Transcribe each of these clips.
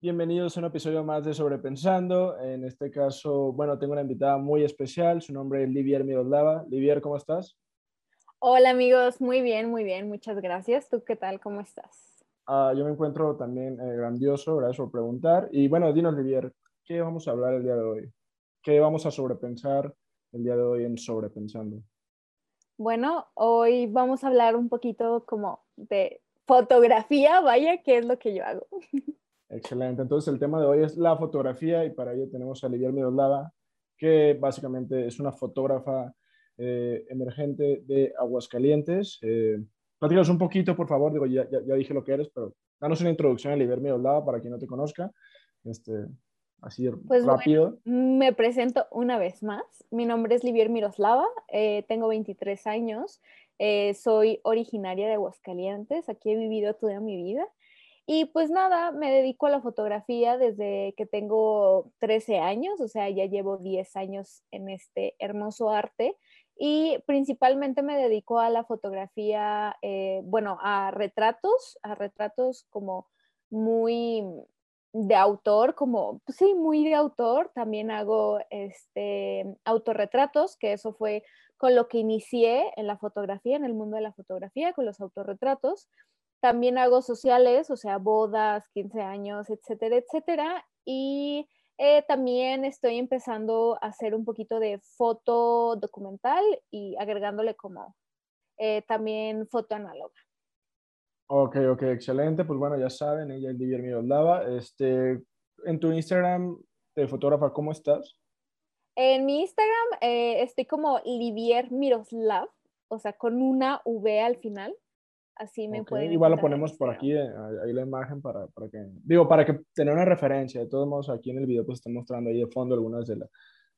Bienvenidos a un episodio más de Sobrepensando. En este caso, bueno, tengo una invitada muy especial. Su nombre es Livier Miroslava. Livier, ¿cómo estás? Hola amigos, muy bien, muy bien, muchas gracias. ¿Tú qué tal? ¿Cómo estás? Ah, yo me encuentro también eh, grandioso, gracias por preguntar. Y bueno, dinos Livier, ¿qué vamos a hablar el día de hoy? ¿Qué vamos a sobrepensar el día de hoy en Sobrepensando? Bueno, hoy vamos a hablar un poquito como de fotografía, vaya, que es lo que yo hago. Excelente. Entonces el tema de hoy es la fotografía y para ello tenemos a Livier Miroslava, que básicamente es una fotógrafa eh, emergente de Aguascalientes. Eh, platícanos un poquito, por favor. Digo, ya, ya, dije lo que eres, pero danos una introducción a Livier Miroslava para quien no te conozca. Este, así pues rápido. me presento una vez más. Mi nombre es Livier Miroslava, eh, tengo 23 años, eh, soy originaria de Aguascalientes, aquí he vivido toda mi vida y pues nada, me dedico a la fotografía desde que tengo 13 años, o sea, ya llevo 10 años en este hermoso arte y principalmente me dedico a la fotografía, eh, bueno, a retratos, a retratos como muy de autor, como, pues sí, muy de autor. También hago este, autorretratos, que eso fue con lo que inicié en la fotografía, en el mundo de la fotografía, con los autorretratos. También hago sociales, o sea, bodas, 15 años, etcétera, etcétera. Y eh, también estoy empezando a hacer un poquito de foto documental y agregándole como eh, también foto análoga. Ok, ok, excelente. Pues bueno, ya saben, ella es Livier Miroslava. Este, en tu Instagram de fotógrafa, ¿cómo estás? En mi Instagram eh, estoy como Livier Miroslav, o sea, con una V al final. Así me pueden Igual lo ponemos por aquí, eh, ahí la imagen para, para, que, digo, para que tener una referencia. De todos modos, aquí en el video pues estoy mostrando ahí de fondo algunas de,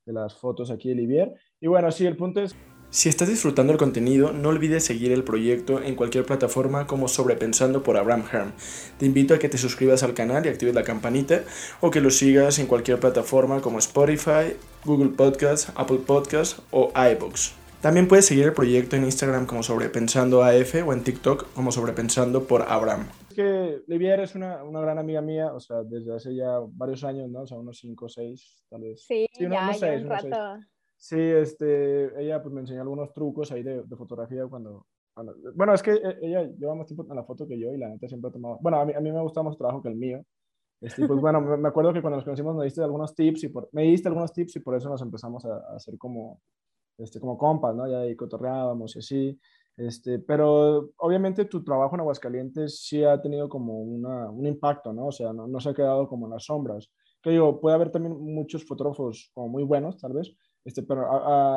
de las fotos aquí de Livier. Y bueno, sí, el punto es... Si estás disfrutando el contenido, no olvides seguir el proyecto en cualquier plataforma como Sobrepensando por Abraham Herm. Te invito a que te suscribas al canal y actives la campanita o que lo sigas en cualquier plataforma como Spotify, Google Podcasts, Apple Podcasts o iBooks. También puedes seguir el proyecto en Instagram como Sobrepensando AF o en TikTok como Sobrepensando por Abraham. Es que Livier es una, una, gran amiga mía, o sea, desde hace ya varios años, ¿no? O sea, unos 5 o 6, tal vez. Sí, sí ya, unos un rato. Sí, este, ella pues me enseñó algunos trucos ahí de, de fotografía cuando, Bueno, es que e, ella lleva más tiempo en la foto que yo y la neta siempre ha tomado... Bueno, a mí, a mí me gusta más trabajo que el mío. Este, pues bueno, me acuerdo que cuando nos conocimos me diste algunos tips y por, me diste algunos tips y por eso nos empezamos a, a hacer como este, como compas, ¿no? Ya ahí cotorreábamos y así. Este, pero obviamente tu trabajo en Aguascalientes sí ha tenido como una, un impacto, ¿no? O sea, no, no, se ha quedado como en las sombras. Que digo, puede haber también muchos fotógrafos como muy buenos, tal vez, este, pero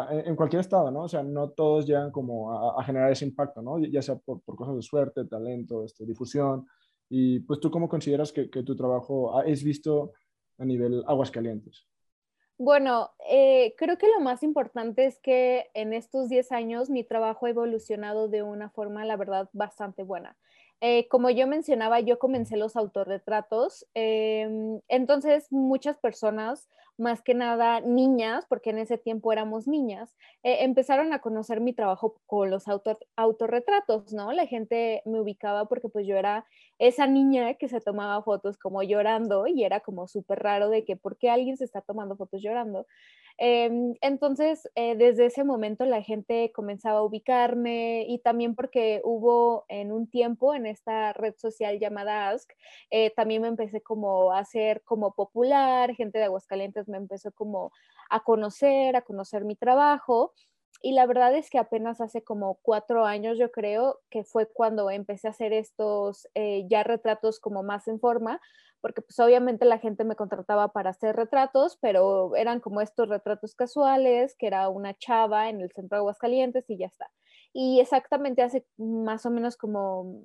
en cualquier estado, ¿no? O sea, no todos llegan como a, generar ese impacto, ¿no? Ya sea por, por, cosas de suerte, talento, este, difusión. Y pues tú cómo consideras que, que tu trabajo es visto a nivel Aguascalientes? Bueno, eh, creo que lo más importante es que en estos 10 años mi trabajo ha evolucionado de una forma, la verdad, bastante buena. Eh, como yo mencionaba, yo comencé los autorretratos, em, entonces muchas personas, más que nada niñas, porque en ese tiempo éramos niñas, eh, empezaron a conocer mi trabajo con los autorretratos, ¿no? La gente me ubicaba porque pues yo era esa niña que se tomaba fotos como llorando y era como súper raro de que, ¿por qué alguien se está tomando fotos llorando? Em, entonces, eh, desde ese momento la gente comenzaba a ubicarme y también porque hubo en un tiempo en esta red social llamada Ask, eh, también me empecé como a ser como popular, gente de Aguascalientes me empezó como a conocer, a conocer mi trabajo. Y la verdad es que apenas hace como cuatro años, yo creo, que fue cuando empecé a hacer estos eh, ya retratos como más en forma, porque pues obviamente la gente me contrataba para hacer retratos, pero eran como estos retratos casuales, que era una chava en el centro de Aguascalientes y ya está. Y exactamente hace más o menos como,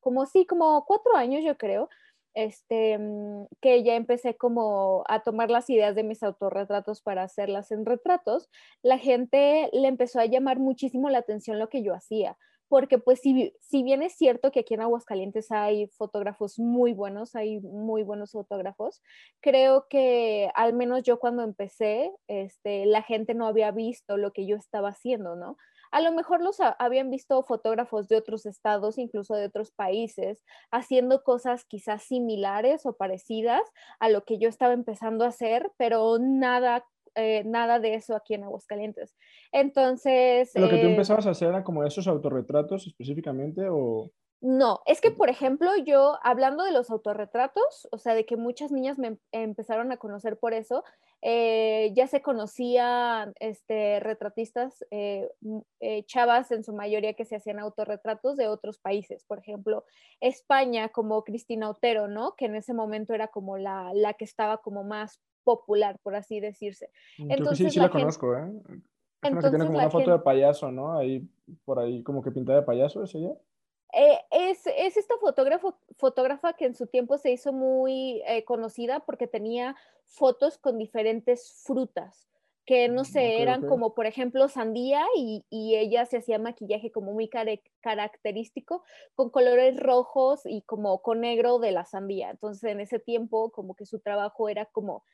como sí, como cuatro años yo creo, este, mm, que ya empecé como a tomar las ideas de mis autorretratos para hacerlas en retratos, la gente le empezó a llamar muchísimo la atención lo que yo hacía porque pues si, si bien es cierto que aquí en Aguascalientes hay fotógrafos muy buenos, hay muy buenos fotógrafos, creo que al menos yo cuando empecé, este, la gente no había visto lo que yo estaba haciendo, ¿no? A lo mejor los habían visto fotógrafos de otros estados, incluso de otros países, haciendo cosas quizás similares o parecidas a lo que yo estaba empezando a hacer, pero nada eh, nada de eso aquí en Aguascalientes. Entonces... ¿Lo que tú eh, empezabas a hacer era como esos autorretratos específicamente o...? No, es que, por ejemplo, yo hablando de los autorretratos, o sea, de que muchas niñas me em, empezaron a conocer por eso, eh, ya se conocían este, retratistas, eh, eh, chavas en su mayoría que se hacían autorretratos de otros países, por ejemplo, España como Cristina Otero, ¿no? Que en ese momento era como la, la que estaba como más popular, por así decirse. Entonces, sí, sí la, conozco, ¿eh? Es una que tiene como una foto de payaso, ¿no? Ahí, por ahí, como que pinta de payaso, ¿es ella? Eh, es, esta fotógrafo, fotógrafa que en su tiempo se hizo muy eh, conocida porque tenía fotos con diferentes frutas, que no mm, sé, eran como por ejemplo sandía y, ella se hacía maquillaje como muy característico con colores rojos y como con negro de la sandía. Entonces en ese tiempo como que su trabajo era como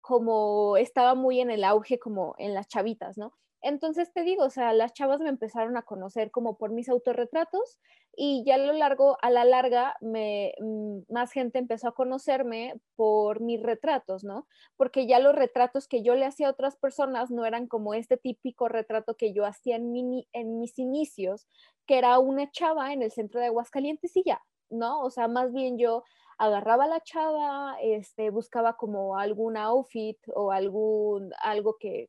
como estaba muy en el auge como en las chavitas, ¿no? Entonces te digo, o sea, las chavas me empezaron a conocer como por mis autorretratos y ya a lo largo, a la larga, mm, más gente empezó a conocerme por mis retratos, ¿no? Porque ya los retratos que yo le hacía a otras personas no eran como este típico retrato que yo hacía en, en mis inicios, que era una chava en el centro de Aguascalientes y ya, ¿no? O sea, más bien yo agarraba a la chava, este, buscaba como algún outfit o algún, algo que,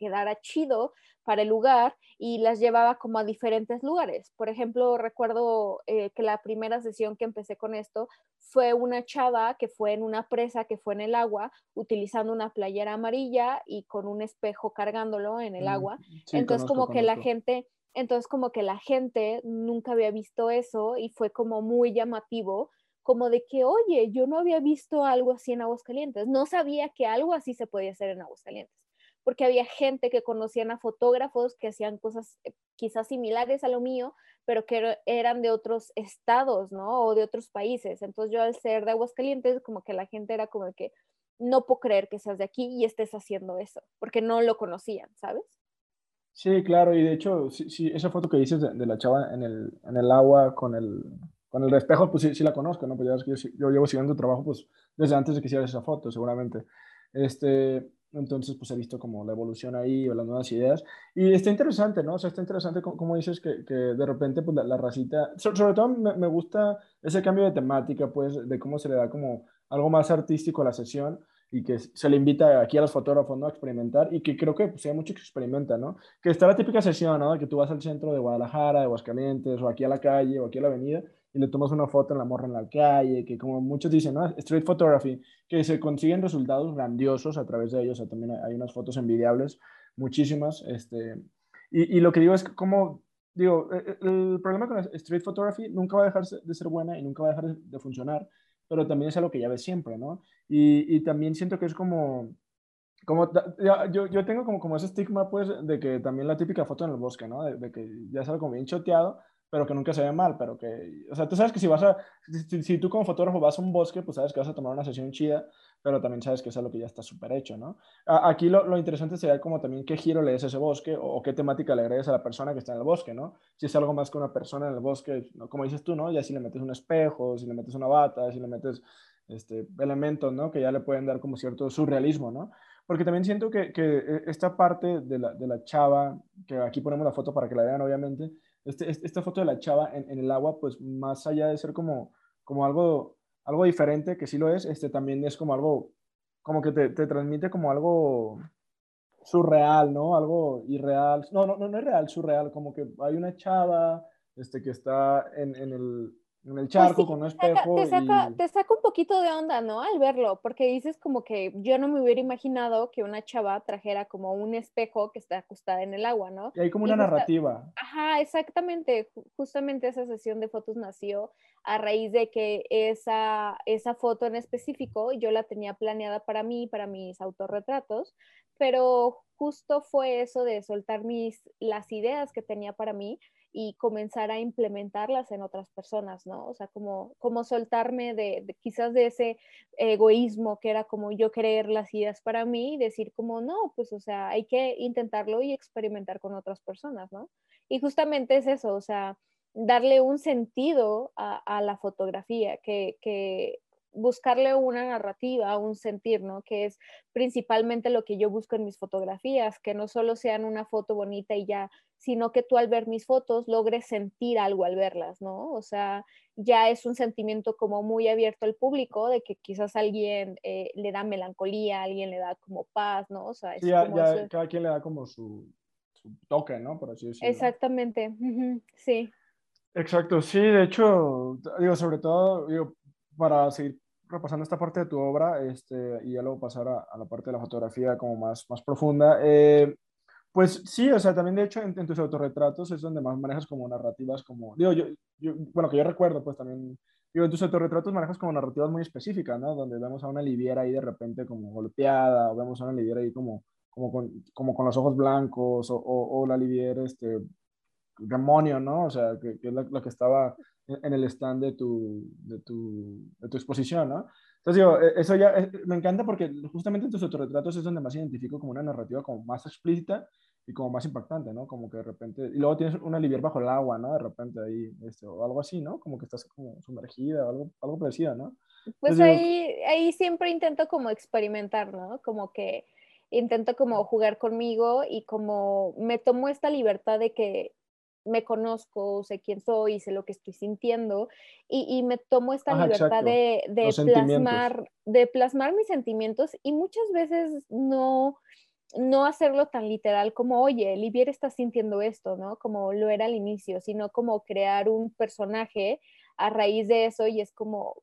quedara chido para el lugar y las llevaba como a diferentes lugares. Por ejemplo, recuerdo eh, que la primera sesión que empecé con esto fue una chava que fue en una presa que fue en el agua utilizando una playera amarilla y con un espejo cargándolo en el mm, agua. entonces como que la gente, entonces como que la gente nunca había visto eso y fue como muy llamativo como de que, oye, yo no había visto algo así en Aguascalientes, no sabía que algo así se podía hacer en Aguascalientes porque había gente que conocían a fotógrafos que hacían cosas eh, quizás similares a lo mío, pero que eran de otros estados, ¿no? O de otros países. Entonces yo al ser de Aguascalientes, como que la gente era como que, no puedo creer que seas de aquí y estés haciendo eso, porque no lo conocían, ¿sabes? Sí, claro, y de hecho, sí, esa foto que dices de, la chava en el, en el agua con el, con el espejo, pues sí, sí la conozco, ¿no? Pues ya es que yo, yo, llevo siguiendo tu trabajo, pues desde antes de que hicieras esa foto, seguramente. Este, entonces, pues he visto como la evolución ahí o las nuevas ideas. Y está interesante, ¿no? O sea, está interesante como, dices que, que, de repente, pues la, racita, sobre, todo me, me, gusta ese cambio de temática, pues, de cómo se le da como algo más artístico a la sesión y que se le invita aquí a los fotógrafos, ¿no? A experimentar y que creo que pues, hay mucho que experimenta, ¿no? Que está la típica sesión, ¿no? Que tú vas al centro de Guadalajara, de Aguascalientes, o aquí a la calle, o aquí a la avenida, y le tomas una foto en la morra en la calle, que como muchos dicen, ¿no? Street photography, que se consiguen resultados grandiosos a través de ellos, o sea, también hay unas fotos envidiables, muchísimas, este, y, y lo que digo es como, digo, e, e, el, problema con street photography nunca va a dejar de ser buena y nunca va a dejar de, funcionar, pero también es algo que ya ves siempre, ¿no? Y, y también siento que es como, como yo, yo tengo como, como ese estigma, pues, de que también la típica foto en el bosque, ¿no? De, de que ya sale como bien choteado, pero que nunca se ve mal, pero que, o sea, tú sabes que si vas a, si, tú como fotógrafo vas a un bosque, pues sabes que vas a tomar una sesión chida, pero también sabes que es algo que ya está súper hecho, ¿no? Aquí lo, lo, interesante sería como también qué giro le des a ese bosque o, qué temática le agregues a la persona que está en el bosque, ¿no? Si es algo más que una persona en el bosque, como dices tú, ¿no? Ya si le metes un espejo, si le metes una bata, si le metes este, elementos, ¿no? Que ya le pueden dar como cierto surrealismo, ¿no? Porque también siento que, que eh, esta parte de la, de la chava, que aquí ponemos la foto para que la vean, obviamente, este, esta foto de la chava en, el agua, pues más allá de ser como, como algo, algo diferente, que sí lo es, este también es como algo, como que te, te transmite como algo surreal, ¿no? Algo irreal. No, no, no, no es real, surreal, como que hay una chava este, que está en, en el, en el pues charco con un espejo. Te saca, te saca, un poquito de onda, ¿no? Al verlo, porque dices como que yo no me hubiera imaginado que una chava trajera como un espejo que está acostada en el agua, ¿no? Y hay como una narrativa. Ajá, exactamente. Justamente esa sesión de fotos nació a raíz de que esa, esa foto en específico yo la tenía planeada para mí, para mis autorretratos, pero justo fue eso de soltar mis, las ideas que tenía para mí y comenzar a implementarlas en otras personas, ¿no? O sea, como, como soltarme de, quizás de ese egoísmo que era como yo creer las ideas para mí y decir como, no, pues, o sea, hay que intentarlo y experimentar con otras personas, ¿no? Y justamente es eso, o sea, darle un sentido a, la fotografía, que, que, buscarle una narrativa, un sentir, ¿no? Que es principalmente lo que yo busco en mis fotografías, que no solo sean una foto bonita y ya, sino que tú al ver mis fotos logres sentir algo al verlas, ¿no? O sea, ya es un sentimiento como muy abierto al público, de que quizás alguien eh, le da melancolía, alguien le da como paz, ¿no? O sea, es ya, cada quien le da como su, toque, ¿no? Por así decirlo. Exactamente, sí. Exacto, sí, de hecho, digo, sobre todo, digo, para seguir repasando esta parte de tu obra este, y ya luego pasar a, la parte de la fotografía como más, más profunda, eh, pues sí, o sea, también de hecho en, tus autorretratos es donde más manejas como narrativas, como, digo, yo, yo, bueno, que yo recuerdo, pues también, digo, en tus autorretratos manejas como narrativas muy específicas, ¿no? Donde vemos a una liviera ahí de repente como golpeada, o vemos a una liviera ahí como, como, con, como con los ojos blancos, o, o, la liviera, este, demonio, ¿no? O sea, que, que es la, que estaba en el stand de tu, de tu, de tu exposición, ¿no? Entonces digo, e, eso ya eh, me encanta porque justamente en tus autorretratos es donde más identifico como una narrativa como más explícita y como más impactante, ¿no? Como que de repente, y luego tienes una livier bajo el agua, ¿no? De repente ahí, este, o algo así, ¿no? Como que estás como sumergida, o algo, algo parecido, ¿no? Pues ahí, ahí siempre intento como experimentar, ¿no? Como que intento como jugar conmigo y como me tomo esta libertad de que me conozco, sé quién soy, sé lo que estoy sintiendo y, me tomo esta libertad de, plasmar, de plasmar mis sentimientos y muchas veces no, no hacerlo tan literal como, oye, Livier está sintiendo esto, ¿no? Como lo era al inicio, sino como crear un personaje a raíz de eso y es como,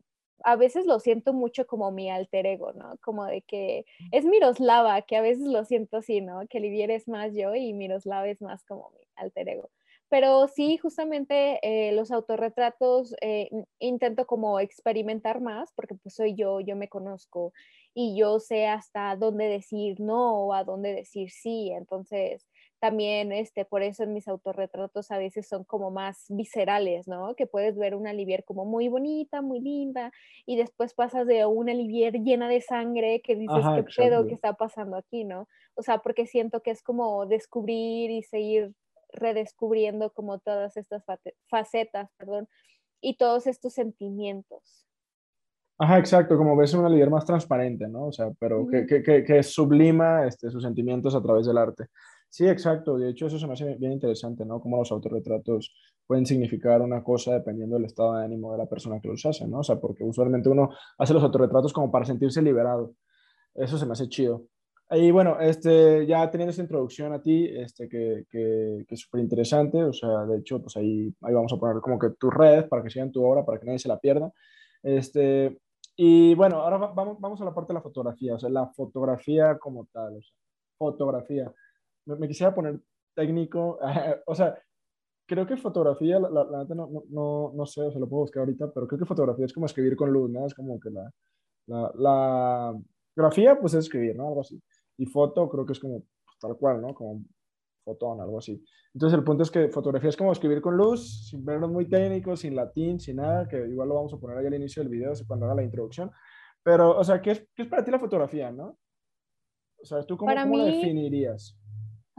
a veces lo siento mucho como mi alter ego, ¿no? Como de que es Miroslava, que a veces lo siento así, ¿no? Que Livier es más yo y Miroslava es más como mi alter ego. Pero sí, justamente eh, los autorretratos eh, intento como experimentar más porque pues soy yo, yo me conozco y yo sé hasta dónde decir no o a dónde decir sí. Entonces, también este, por eso en mis autorretratos a veces son como más viscerales, ¿no? Que puedes ver una Olivier como muy bonita, muy linda, y después pasas de una Olivier llena de sangre que dices, ¿qué pedo que está pasando aquí, no? O sea, porque siento que es como descubrir y seguir redescubriendo como todas estas facetas, perdón, y todos estos sentimientos. Ajá, exacto, como ves una líder más transparente, ¿no? O sea, pero que, que, que, sublima este, sus sentimientos a través del arte. Sí, exacto, de hecho eso se me hace bien interesante, ¿no? Cómo los autorretratos pueden significar una cosa dependiendo del estado de ánimo de la persona que los hace, ¿no? O sea, porque usualmente uno hace los autorretratos como para sentirse liberado. Eso se me hace chido. Y bueno, este, ya teniendo esta introducción a ti, este, que, que, que es súper interesante, o sea, de hecho, pues ahí, ahí vamos a poner como que tus redes para que sigan tu obra, para que nadie se la pierda. Este, y bueno, ahora vamos, vamos a la parte de la fotografía, o sea, la fotografía como tal, o sea, fotografía. Me, quisiera poner técnico, o sea, creo que fotografía, la, la, no, no, no, sé, o sea, lo puedo buscar ahorita, pero creo que fotografía es como escribir con luz, ¿no? Es como que la, la, la grafía, pues es escribir, ¿no? Algo así. Y foto creo que es como pues, tal cual, ¿no? Como fotón, algo así. Entonces el punto es que fotografía es como escribir con luz, sin vernos muy técnicos, sin latín, sin nada, que igual lo vamos a poner ahí al inicio del video, cuando haga la introducción. Pero, o sea, ¿qué es, qué es para ti la fotografía, no? O sea, ¿tú cómo, cómo definirías?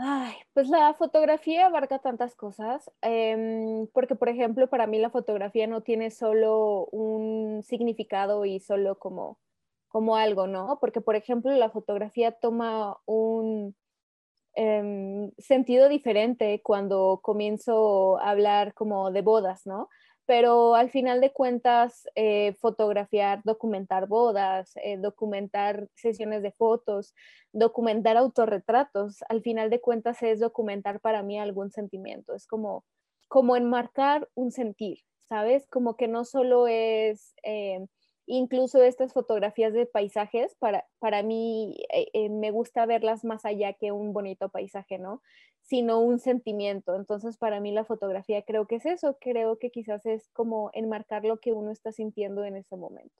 Ay, pues la fotografía abarca tantas cosas, em, porque por ejemplo, para mí la fotografía no tiene solo un significado y solo como como algo, ¿no? Porque, por ejemplo, la fotografía toma un em, sentido diferente cuando comienzo a hablar como de bodas, ¿no? Pero al final de cuentas, eh, fotografiar, documentar bodas, eh, documentar sesiones de fotos, documentar autorretratos, al final de cuentas es documentar para mí algún sentimiento, es como, como enmarcar un sentir, ¿sabes? Como que no solo es... Incluso estas fotografías de paisajes, para, para mí eh, eh, me gusta verlas más allá que un bonito paisaje, ¿no? Sino un sentimiento. Entonces, para mí la fotografía creo que es eso, creo que quizás es como enmarcar lo que uno está sintiendo en ese momento.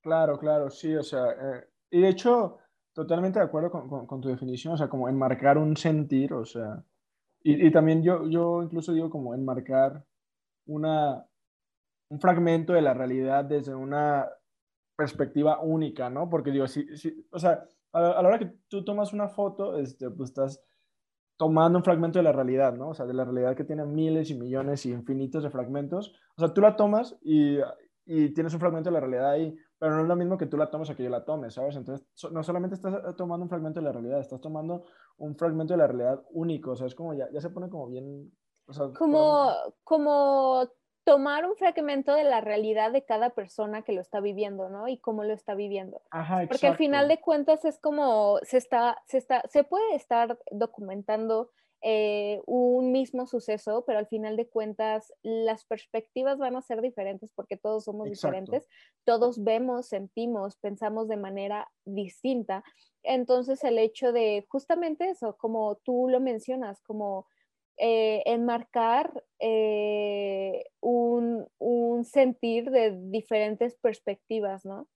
Claro, claro, sí, o sea, eh, y de hecho, totalmente de acuerdo con, con, tu definición, o sea, como enmarcar un sentir, o sea, y, y también yo, yo incluso digo como enmarcar una, un fragmento de la realidad desde una perspectiva única, ¿no? Porque digo, si, si o sea, a, la hora que tú tomas una foto, este, pues estás tomando un fragmento de la realidad, ¿no? O sea, de la realidad que tiene miles y millones y infinitos de fragmentos. O sea, tú la tomas y, y tienes un fragmento de la realidad ahí, pero no es lo mismo que tú la tomes a que yo la tome, ¿sabes? Entonces, no solamente estás tomando un fragmento de la realidad, estás tomando un fragmento de la realidad único, o sea, es como ya, ya se pone como bien... O sea, como, como tomar un fragmento de la realidad de cada persona que lo está viviendo, ¿no? Y cómo lo está viviendo. Ajá, Porque al final de cuentas es como se está, se está, se puede estar documentando eh, un mismo suceso, pero al final de cuentas las perspectivas van a ser diferentes porque todos somos diferentes, todos vemos, sentimos, pensamos de manera distinta. Entonces el hecho de justamente eso, como tú lo mencionas, como eh, enmarcar eh, un, un, sentir de diferentes perspectivas, ¿no?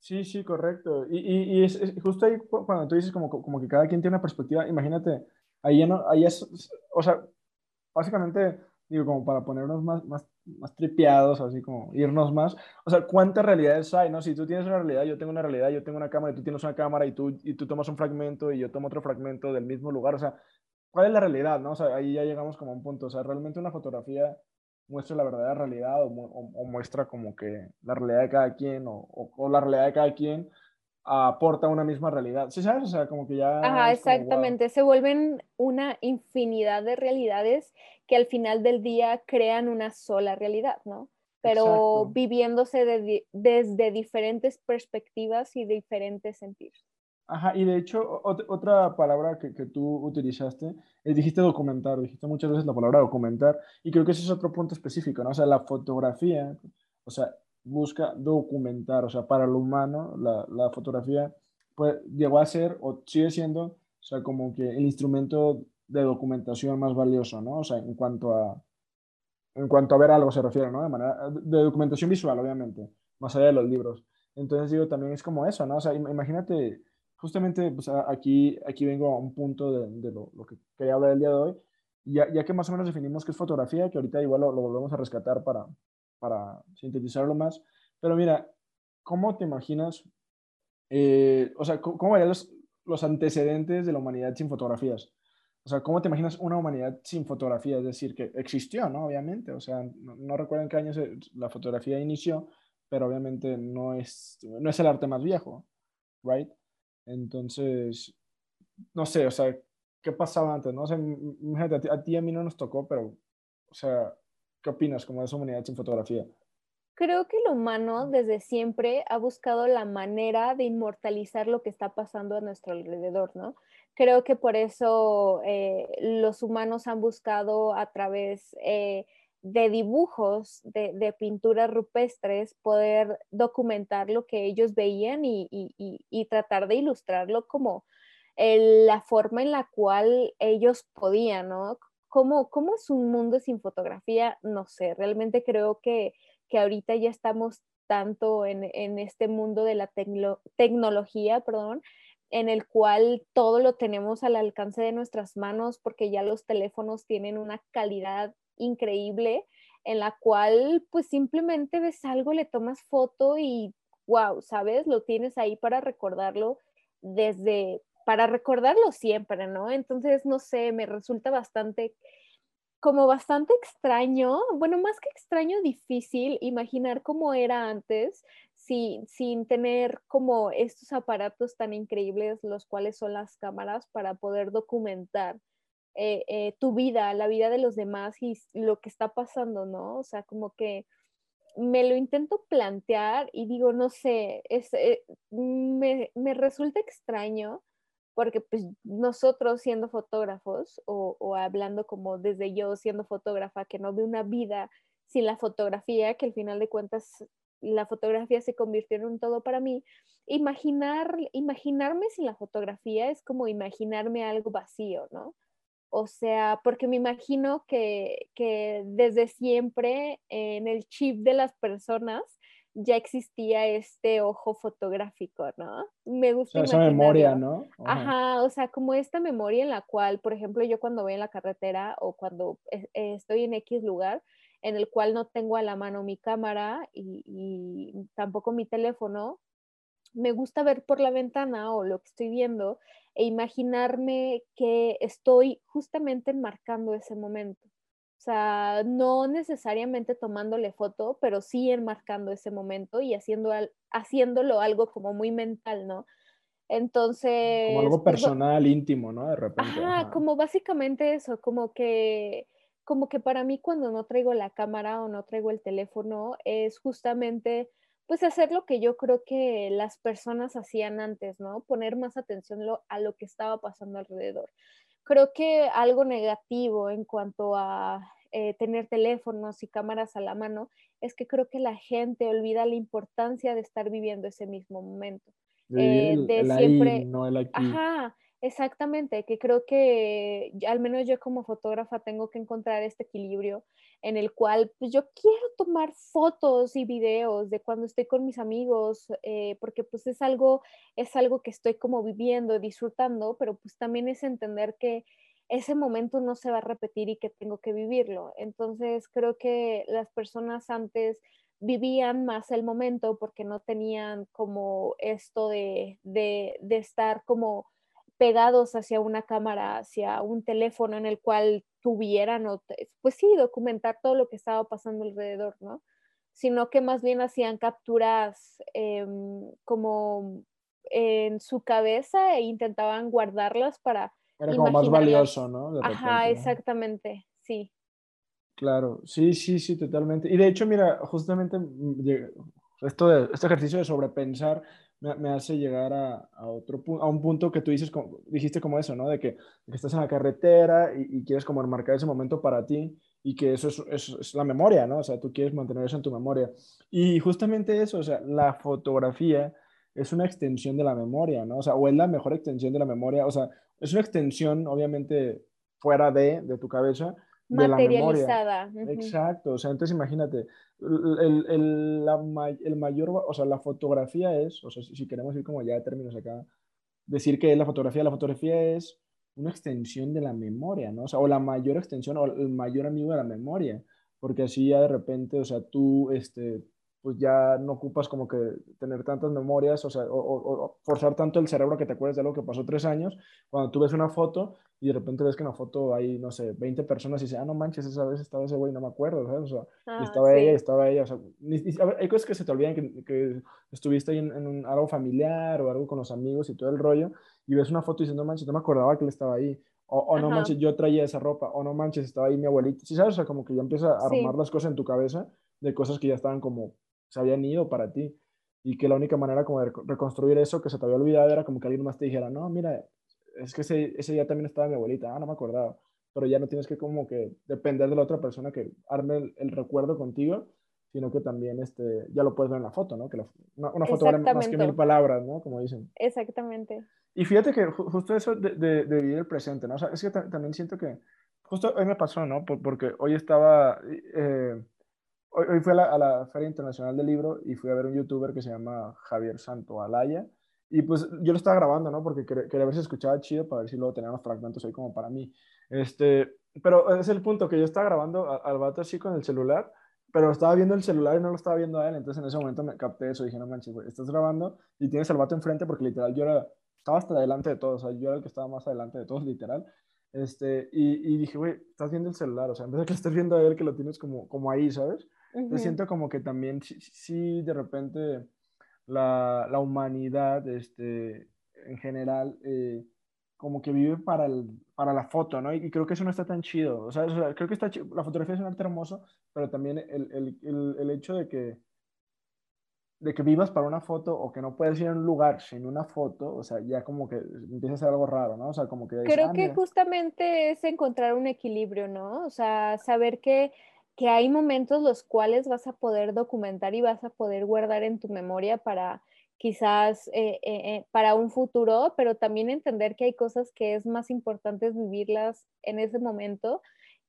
Sí, sí, correcto. Y, y, y es, justo ahí cuando tú dices como, como que cada quien tiene una perspectiva, imagínate, ahí, no, ahí es, o sea, básicamente, digo, como para ponernos más, más, más tripeados, así como irnos más, o sea, ¿cuántas realidades hay, no? Si tú tienes una realidad, yo tengo una realidad, yo tengo una cámara, y tú tienes una cámara, y tú, y tú tomas un fragmento, y yo tomo otro fragmento del mismo lugar, o sea, ¿cuál es la realidad? ¿no? O sea, ahí ya llegamos como a un punto. O sea, realmente una fotografía muestra la verdadera realidad o, muestra como que la realidad de cada quien o, la realidad de cada quien aporta una misma realidad. ¿Sí sabes? O sea, como que ya... Ajá, exactamente. Se vuelven una infinidad de realidades que al final del día crean una sola realidad, ¿no? Pero viviéndose desde diferentes perspectivas y diferentes sentidos. Ajá, y de hecho, otra palabra que, que, tú utilizaste, es, dijiste documentar, dijiste muchas veces la palabra documentar, y creo que ese es otro punto específico, ¿no? O sea, la fotografía, o sea, busca documentar, o sea, para lo humano, la, la fotografía pues, llegó a ser, o sigue siendo, o sea, como que el instrumento de documentación más valioso, ¿no? O sea, en cuanto a, en cuanto a ver algo se refiere, ¿no? De manera, de documentación visual, obviamente, más allá de los libros. Entonces, digo, también es como eso, ¿no? O sea, imagínate justamente pues, aquí, aquí vengo a un punto de, lo, que quería hablar el día de hoy, ya, ya, que más o menos definimos qué es fotografía, que ahorita igual lo, volvemos a rescatar para, para sintetizarlo más, pero mira, ¿cómo te imaginas, eh, o sea, cómo verían los, los antecedentes de la humanidad sin fotografías? O sea, ¿cómo te imaginas una humanidad sin fotografía? Es decir, que existió, ¿no? Obviamente, o sea, no, no recuerdo en qué año la fotografía inició, pero obviamente no es, no es el arte más viejo, ¿right? Entonces, no sé, o sea, ¿qué pasaba antes? No? O sea, imagínate, a ti, a mí no nos tocó, pero, o sea, ¿qué opinas como de esa humanidad sin fotografía? Creo que el humano desde siempre ha buscado la manera de inmortalizar lo que está pasando a nuestro alrededor, ¿no? Creo que por eso eh, los humanos han buscado a través eh, de dibujos, de, pinturas rupestres, poder documentar lo que ellos veían y, tratar de ilustrarlo como la forma en la cual ellos podían, ¿no? ¿Cómo, ¿Cómo, es un mundo sin fotografía? No sé, realmente creo que, que ahorita ya estamos tanto en, en este mundo de la tecnología, perdón, en el cual todo lo tenemos al alcance de nuestras manos porque ya los teléfonos tienen una calidad increíble en la cual pues simplemente ves algo, le tomas foto y wow, ¿sabes? Lo tienes ahí para recordarlo desde, para recordarlo siempre, ¿no? Entonces, no sé, me resulta bastante, como bastante extraño, bueno, más que extraño, difícil imaginar cómo era antes sin, sin tener como estos aparatos tan increíbles, los cuales son las cámaras para poder documentar eh, eh, tu vida, la vida de los demás y lo que está pasando, ¿no? O sea, como que me lo intento plantear y digo, no sé, es, eh, me, me, resulta extraño porque pues nosotros siendo fotógrafos o, o, hablando como desde yo siendo fotógrafa, que no veo una vida sin la fotografía, que al final de cuentas la fotografía se convirtió en un todo para mí, imaginar, imaginarme sin la fotografía es como imaginarme algo vacío, ¿no? O sea, porque me imagino que, desde siempre en el chip de las personas ya existía este ojo fotográfico, ¿no? Me gusta. esa memoria, ¿no? Ajá. o sea, como esta memoria en la cual, por ejemplo, yo cuando voy en la carretera o cuando estoy en X lugar, en el cual no tengo a la mano mi cámara y tampoco mi teléfono, me gusta ver por la ventana o lo que estoy viendo e imaginarme que estoy justamente enmarcando ese momento. O sea, no necesariamente tomándole foto, pero sí enmarcando ese momento y haciendo haciéndolo algo como muy mental, ¿no? Entonces... Como algo pues, personal, íntimo, ¿no? De repente. Ajá, como básicamente eso, como que, como que para mí cuando no traigo la cámara o no traigo el teléfono es justamente pues hacer lo que yo creo que las personas hacían antes, ¿no? Poner más atención a lo que estaba pasando alrededor. Creo que algo negativo en cuanto a eh, tener teléfonos y cámaras a la mano es que creo que la gente olvida la importancia de estar viviendo ese mismo momento. De, eh, siempre, no el aquí. Ajá, exactamente, que creo que al menos yo como fotógrafa tengo que encontrar este equilibrio en el cual pues, yo quiero tomar fotos y videos de cuando estoy con mis amigos, eh, porque pues es algo, es algo que estoy como viviendo, disfrutando, pero pues también es entender que ese momento no se va a repetir y que tengo que vivirlo. Entonces creo que las personas antes vivían más el momento porque no tenían como esto de, de, de estar como pegados hacia una cámara, hacia un teléfono en el cual tuvieran, o, pues sí, documentar todo lo que estaba pasando alrededor, ¿no? Sino que más bien hacían capturas em, como en su cabeza e intentaban guardarlas para... Era como más valioso, ¿no? Ajá, exactamente, sí. Claro, sí, sí, sí, totalmente. Y de hecho, mira, justamente mm, esto de, este ejercicio de sobrepensar me, hace llegar a, otro a un punto que tú dices, dijiste como eso, ¿no? De que, estás en la carretera y, quieres como enmarcar ese momento para ti y que eso es, es, la memoria, ¿no? O sea, tú quieres mantener eso en tu memoria. Y justamente eso, o sea, la fotografía es una extensión de la memoria, ¿no? O sea, o es la mejor extensión de la memoria, o sea, es una extensión, obviamente, fuera de, de tu cabeza, materializada. Exacto, o sea, entonces imagínate, el, el, la, el, mayor, o sea, la fotografía es, o sea, si, queremos ir como ya de términos acá, decir que es la fotografía, la fotografía es una extensión de la memoria, ¿no? O sea, o la mayor extensión o el mayor amigo de la memoria, porque así ya de repente, o sea, tú, este, pues ya no ocupas como que tener tantas memorias, o sea, o, forzar tanto el cerebro que te acuerdes de algo que pasó tres años, cuando tú ves una foto y de repente ves que en la foto hay, no sé, 20 personas y dices, ah, no manches, esa vez estaba ese güey, no me acuerdo, ¿sabes? O sea, ah, estaba ella y estaba ella, o sea, hay cosas que se te olvidan, que, que estuviste ahí en, un, algo familiar o algo con los amigos y todo el rollo, y ves una foto y dices, no manches, no me acordaba que él estaba ahí, o, no manches, yo traía esa ropa, o no manches, estaba ahí mi abuelita, ¿sí sabes? O sea, como que ya empieza a armar las cosas en tu cabeza de cosas que ya estaban como se habían ido para ti. Y que la única manera como de reconstruir eso que se te había olvidado era como que alguien más te dijera, no, mira, es que ese, ese día también estaba mi abuelita, ah, no me acordaba. Pero ya no tienes que como que depender de la otra persona que arme el, recuerdo contigo, sino que también este, ya lo puedes ver en la foto, ¿no? Que una, foto vale más que mil palabras, ¿no? Como dicen. Exactamente. Y fíjate que justo eso de, de, vivir el presente, ¿no? O sea, es que también siento que, justo hoy me pasó, ¿no? porque hoy estaba... Eh, Hoy, fui a la, Feria Internacional del Libro y fui a ver un youtuber que se llama Javier Santo Alaya. Y pues yo lo estaba grabando, ¿no? Porque quería, ver si escuchaba chido para ver si luego tenía los fragmentos ahí como para mí. Este, pero es el punto que yo estaba grabando al vato así con el celular, pero estaba viendo el celular y no lo estaba viendo a él. Entonces en ese momento me capté eso. Dije, no manches, güey, estás grabando y tienes al vato enfrente porque literal yo era, estaba hasta adelante de todos. O sea, yo era el que estaba más adelante de todos, literal. Este, y, y dije, güey, estás viendo el celular. O sea, en vez de que estés viendo a él, que lo tienes como, como ahí, ¿sabes? Yo siento como que también, sí, de repente la, la, humanidad, este, en general, eh, como que vive para, el, para la foto, ¿no? Y, creo que eso no está tan chido. O sea, creo que está la fotografía es un arte hermoso, pero también el, el, el, hecho de que, de que vivas para una foto o que no puedes ir a un lugar sin una foto, o sea, ya como que empieza a ser algo raro, ¿no? O sea, como que... Creo ah, que justamente es encontrar un equilibrio, ¿no? O sea, saber que que hay momentos los cuales vas a poder documentar y vas a poder guardar en tu memoria para quizás eh, eh, eh, para un futuro, pero también entender que hay cosas que es más importante vivirlas en ese momento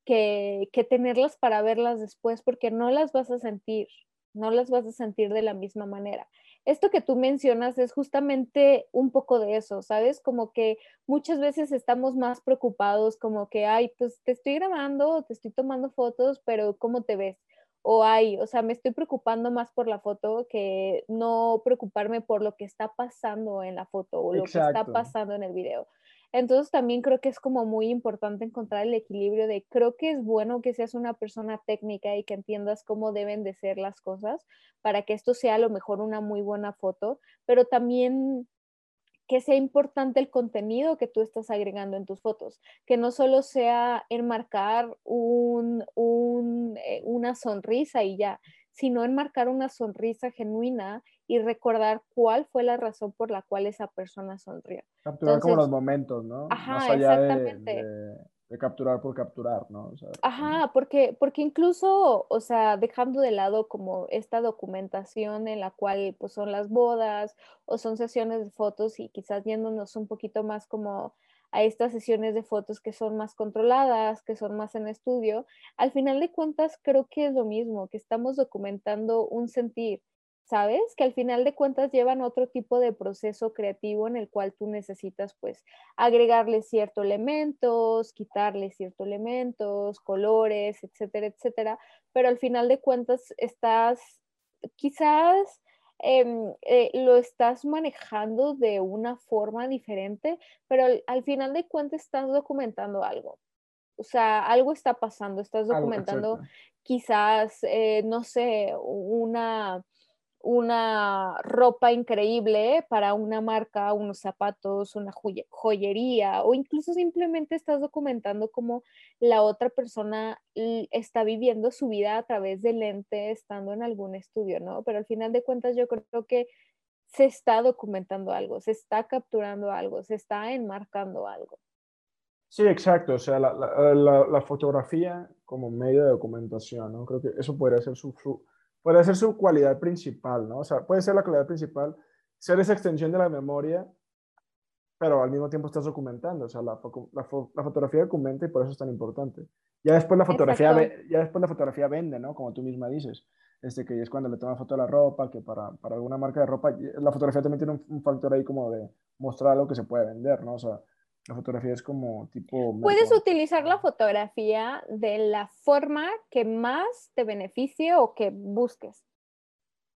que, que tenerlas para verlas después, porque no las vas a sentir, no las vas a sentir de la misma manera esto que tú mencionas es justamente un poco de eso, ¿sabes? Como que muchas veces estamos más preocupados, como que, ay, pues te estoy grabando, te estoy tomando fotos, pero ¿cómo te ves? o hay, o sea, me estoy preocupando más por la foto que no preocuparme por lo que está pasando en la foto o lo que está pasando en el video. Entonces también creo que es como muy importante encontrar el equilibrio de creo que es bueno que seas una persona técnica y que entiendas cómo deben de ser las cosas para que esto sea a lo mejor una muy buena foto, pero también que sea importante el contenido que tú estás agregando en tus fotos, que no solo sea enmarcar un, eh, una sonrisa y ya, sino enmarcar una sonrisa genuina y recordar cuál fue la razón por la cual esa persona sonrió. Capturar como los momentos, ¿no? Ajá, exactamente de capturar por capturar, ¿no? Ajá, porque, porque incluso, o sea, dejando de lado como esta documentación en la cual pues son las bodas o son sesiones de fotos y quizás yéndonos un poquito más como a estas sesiones de fotos que son más controladas, que son más en estudio, al final de cuentas creo que es lo mismo, que estamos documentando un sentir, ¿sabes? Que al final de cuentas llevan otro tipo de proceso creativo en el cual tú necesitas pues agregarle ciertos elementos, quitarle ciertos elementos, colores, etcétera, etcétera, pero al final de cuentas estás quizás em, eh, lo estás manejando de una forma diferente, pero al, final de cuentas estás documentando algo. O sea, algo está pasando, estás documentando quizás, eh, no sé, una una ropa increíble para una marca, unos zapatos, una joyería o incluso simplemente estás documentando cómo la otra persona está viviendo su vida a través del lente estando en algún estudio, ¿no? Pero al final de cuentas yo creo que se está documentando algo, se está capturando algo, se está enmarcando algo. Sí, exacto. O sea, la, fotografía como medio de documentación, ¿no? Creo que eso podría ser su, puede ser su cualidad principal, ¿no? O sea, puede ser la cualidad principal, ser esa extensión de la memoria, pero al mismo tiempo estás documentando, o sea, la, la, fotografía documenta y por eso es tan importante. Ya después la fotografía, ya después la fotografía vende, ¿no? Como tú misma dices, este, que es cuando le toman foto de la ropa, que para, para alguna marca de ropa, la fotografía también tiene un, un factor ahí como de mostrar algo que se puede vender, ¿no? O sea, la fotografía es como tipo... Puedes utilizar la fotografía de la forma que más te beneficie o que busques.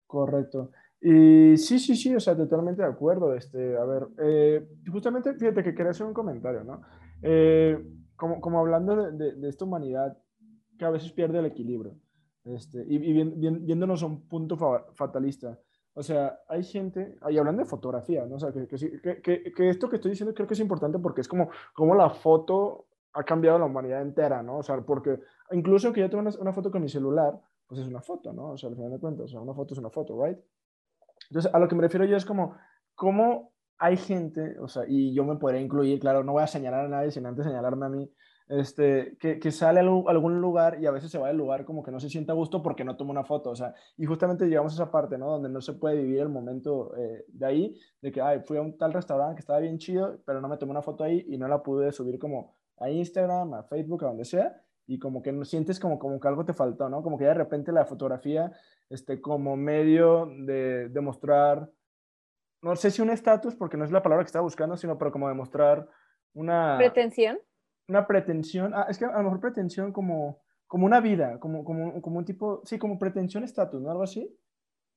Correcto. Y sí, sí, sí, o sea, totalmente de acuerdo. Este, a ver, eh, justamente, fíjate que quería hacer un comentario, ¿no? Eh, como, como, hablando de, de, esta humanidad que a veces pierde el equilibrio, este, y, y viéndonos a un punto fatalista. O sea, hay gente, y hablando de fotografía, ¿no? O sea, que, que, que, que, esto que estoy diciendo creo que es importante porque es como, como la foto ha cambiado la humanidad entera, ¿no? O sea, porque incluso que yo tengo una, una, foto con mi celular, pues es una foto, ¿no? O sea, al final de cuentas, o sea, una foto es una foto, ¿right? Entonces, a lo que me refiero yo es como, ¿cómo hay gente, o sea, y yo me podría incluir, claro, no voy a señalar a nadie, sino antes señalarme a mí, este, que, que, sale a algún lugar y a veces se va del lugar como que no se siente a gusto porque no toma una foto, o sea, y justamente llegamos a esa parte, ¿no? Donde no se puede vivir el momento eh, de ahí, de que, ay, fui a un tal restaurante que estaba bien chido, pero no me tomé una foto ahí y no la pude subir como a Instagram, a Facebook, a donde sea, y como que no sientes como, como que algo te faltó, ¿no? Como que de repente la fotografía, este, como medio de demostrar, no sé si un estatus, porque no es la palabra que estaba buscando, sino pero como demostrar una... Pretensión una pretensión, ah, es que a lo mejor pretensión como, como una vida, como, como, como un tipo, sí, como pretensión estatus, ¿no? Algo así.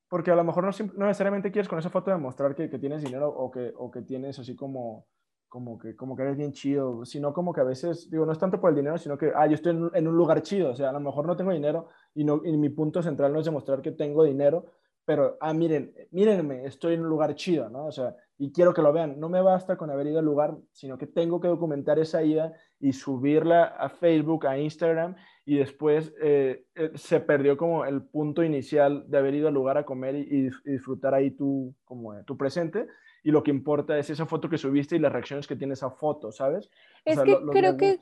Porque a lo mejor no, no, necesariamente quieres con esa foto demostrar que, que tienes dinero o que, o que tienes así como, como, que, como que eres bien chido, sino como que a veces, digo, no es tanto por el dinero, sino que, ah, yo estoy en, en un lugar chido, o sea, a lo mejor no tengo dinero y, no, y mi punto central no es demostrar que tengo dinero, pero, ah, miren, mírenme, estoy en un lugar chido, ¿no? O sea, y quiero que lo vean. No me basta con haber ido al lugar, sino que tengo que documentar esa ida y subirla a Facebook, a Instagram, y después eh, eh, se perdió como el punto inicial de haber ido al lugar a comer y, disfrutar ahí tu, como, eh, tu presente. Y lo que importa es esa foto que subiste y las reacciones que tiene esa foto, ¿sabes? Es que creo que...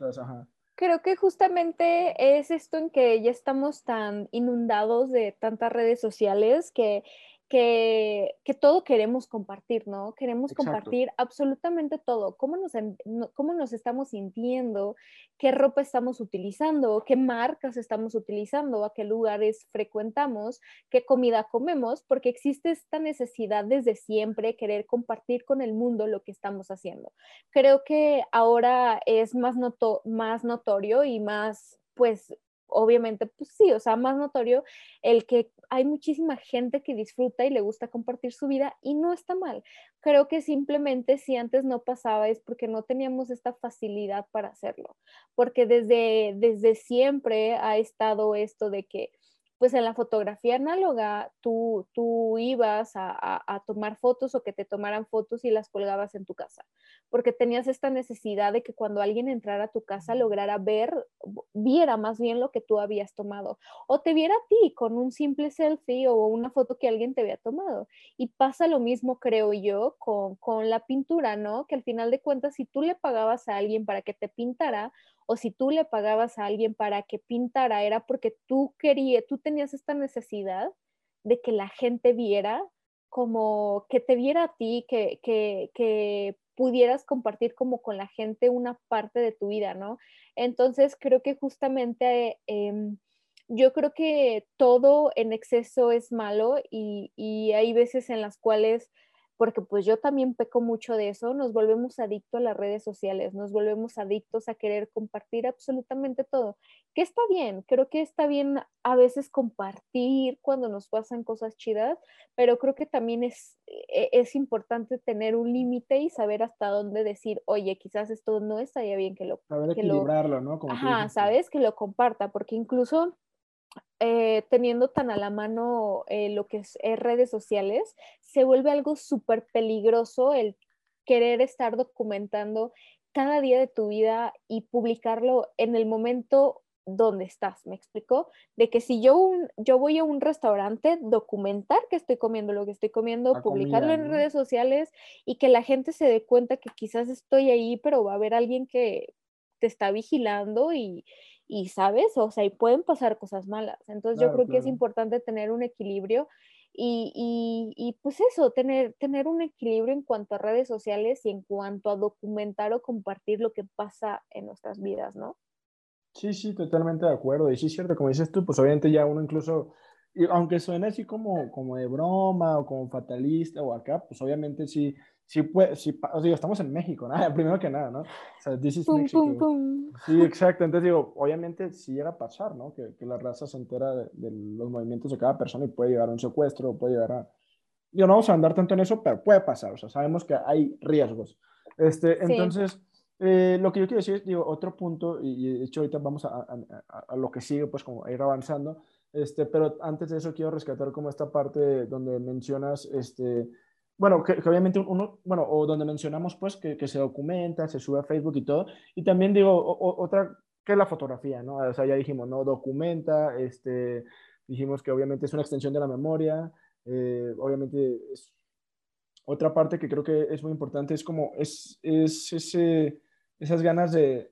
Creo que justamente es esto en que ya estamos tan inundados de tantas redes sociales que que, todo queremos compartir, ¿no? Queremos compartir absolutamente todo, cómo nos, cómo nos estamos sintiendo, qué ropa estamos utilizando, qué marcas estamos utilizando, a qué lugares frecuentamos, qué comida comemos, porque existe esta necesidad desde siempre querer compartir con el mundo lo que estamos haciendo. Creo que ahora es más, noto más notorio y más, pues, obviamente, pues sí, o sea, más notorio el que hay muchísima gente que disfruta y le gusta compartir su vida y no está mal. Creo que simplemente si antes no pasaba es porque no teníamos esta facilidad para hacerlo, porque desde, desde siempre ha estado esto de que pues en la fotografía análoga tú, tú ibas a, tomar fotos o que te tomaran fotos y las colgabas en tu casa, porque tenías esta necesidad de que cuando alguien entrara a tu casa lograra ver, viera más bien lo que tú habías tomado, o te viera a ti con un simple selfie o una foto que alguien te había tomado. Y pasa lo mismo, creo yo, con, con la pintura, ¿no? Que al final de cuentas, si tú le pagabas a alguien para que te pintara, o si tú le pagabas a alguien para que pintara, era porque tú querías, tú tenías esta necesidad de que la gente viera, como que te viera a ti, que, que, pudieras compartir como con la gente una parte de tu vida, ¿no? Entonces creo que justamente... Em, yo creo que todo en exceso es malo y, y, hay veces en las cuales porque pues yo también peco mucho de eso, nos volvemos adictos a las redes sociales, nos volvemos adictos a querer compartir absolutamente todo, que está bien, creo que está bien a veces compartir cuando nos pasan cosas chidas, pero creo que también es, e, es importante tener un límite y saber hasta dónde decir, oye, quizás esto no estaría bien que lo... Saber equilibrarlo, ¿no? Ajá, sabes, que lo comparta, porque incluso eh, teniendo tan a la mano eh, lo que es eh, redes sociales, se vuelve algo súper peligroso el querer estar documentando cada día de tu vida y publicarlo en el momento donde estás, ¿me explico? De que si yo, yo voy a un restaurante, documentar que estoy comiendo lo que estoy comiendo, publicarlo en redes sociales y que la gente se dé cuenta que quizás estoy ahí, pero va a haber alguien que te está vigilando y, y sabes, o sea, y pueden pasar cosas malas. Entonces yo creo que es importante tener un equilibrio y, y, y, pues eso, tener, tener un equilibrio en cuanto a redes sociales y en cuanto a documentar o compartir lo que pasa en nuestras vidas, ¿no? Sí, sí, totalmente de acuerdo. Y sí, es cierto, como dices tú, pues obviamente ya uno incluso, aunque suene así como, como de broma o como fatalista o acá, pues obviamente sí, sí, puede, sí, os digo, estamos en México, ¿no? Primero que nada, ¿no? O sea, this is Mexico. Sí, exacto. Entonces digo, obviamente sí llega a pasar, ¿no? Que, que la raza se entera de, los movimientos de cada persona y puede llegar a un secuestro, puede llegar a... Yo no vamos a andar tanto en eso, pero puede pasar, o sea, sabemos que hay riesgos. Este, entonces, eh, lo que yo quiero decir, digo, otro punto, y, de hecho ahorita vamos a, a, a, lo que sigue, pues como a ir avanzando, este, pero antes de eso quiero rescatar como esta parte donde mencionas, este, bueno, que, obviamente uno, bueno, o donde mencionamos pues que, que, se documenta, se sube a Facebook y todo, y también digo, otra, que es la fotografía, ¿no? O sea, ya dijimos, ¿no? Documenta, este, dijimos que obviamente es una extensión de la memoria, eh, obviamente es otra parte que creo que es muy importante, es como, es, es ese, esas ganas de,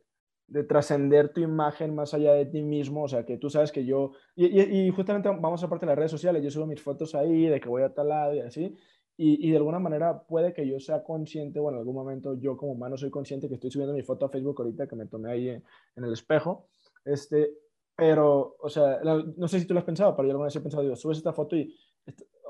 de trascender tu imagen más allá de ti mismo, o sea, que tú sabes que yo, y, y, justamente vamos a parte de las redes sociales, yo subo mis fotos ahí, de que voy a tal lado y así, y, y, de alguna manera puede que yo sea consciente, bueno, en algún momento yo como humano soy consciente que estoy subiendo mi foto a Facebook ahorita que me tomé ahí en, el espejo, este, pero, o sea, no sé si tú lo has pensado, pero yo alguna vez he pensado, digo, subes esta foto y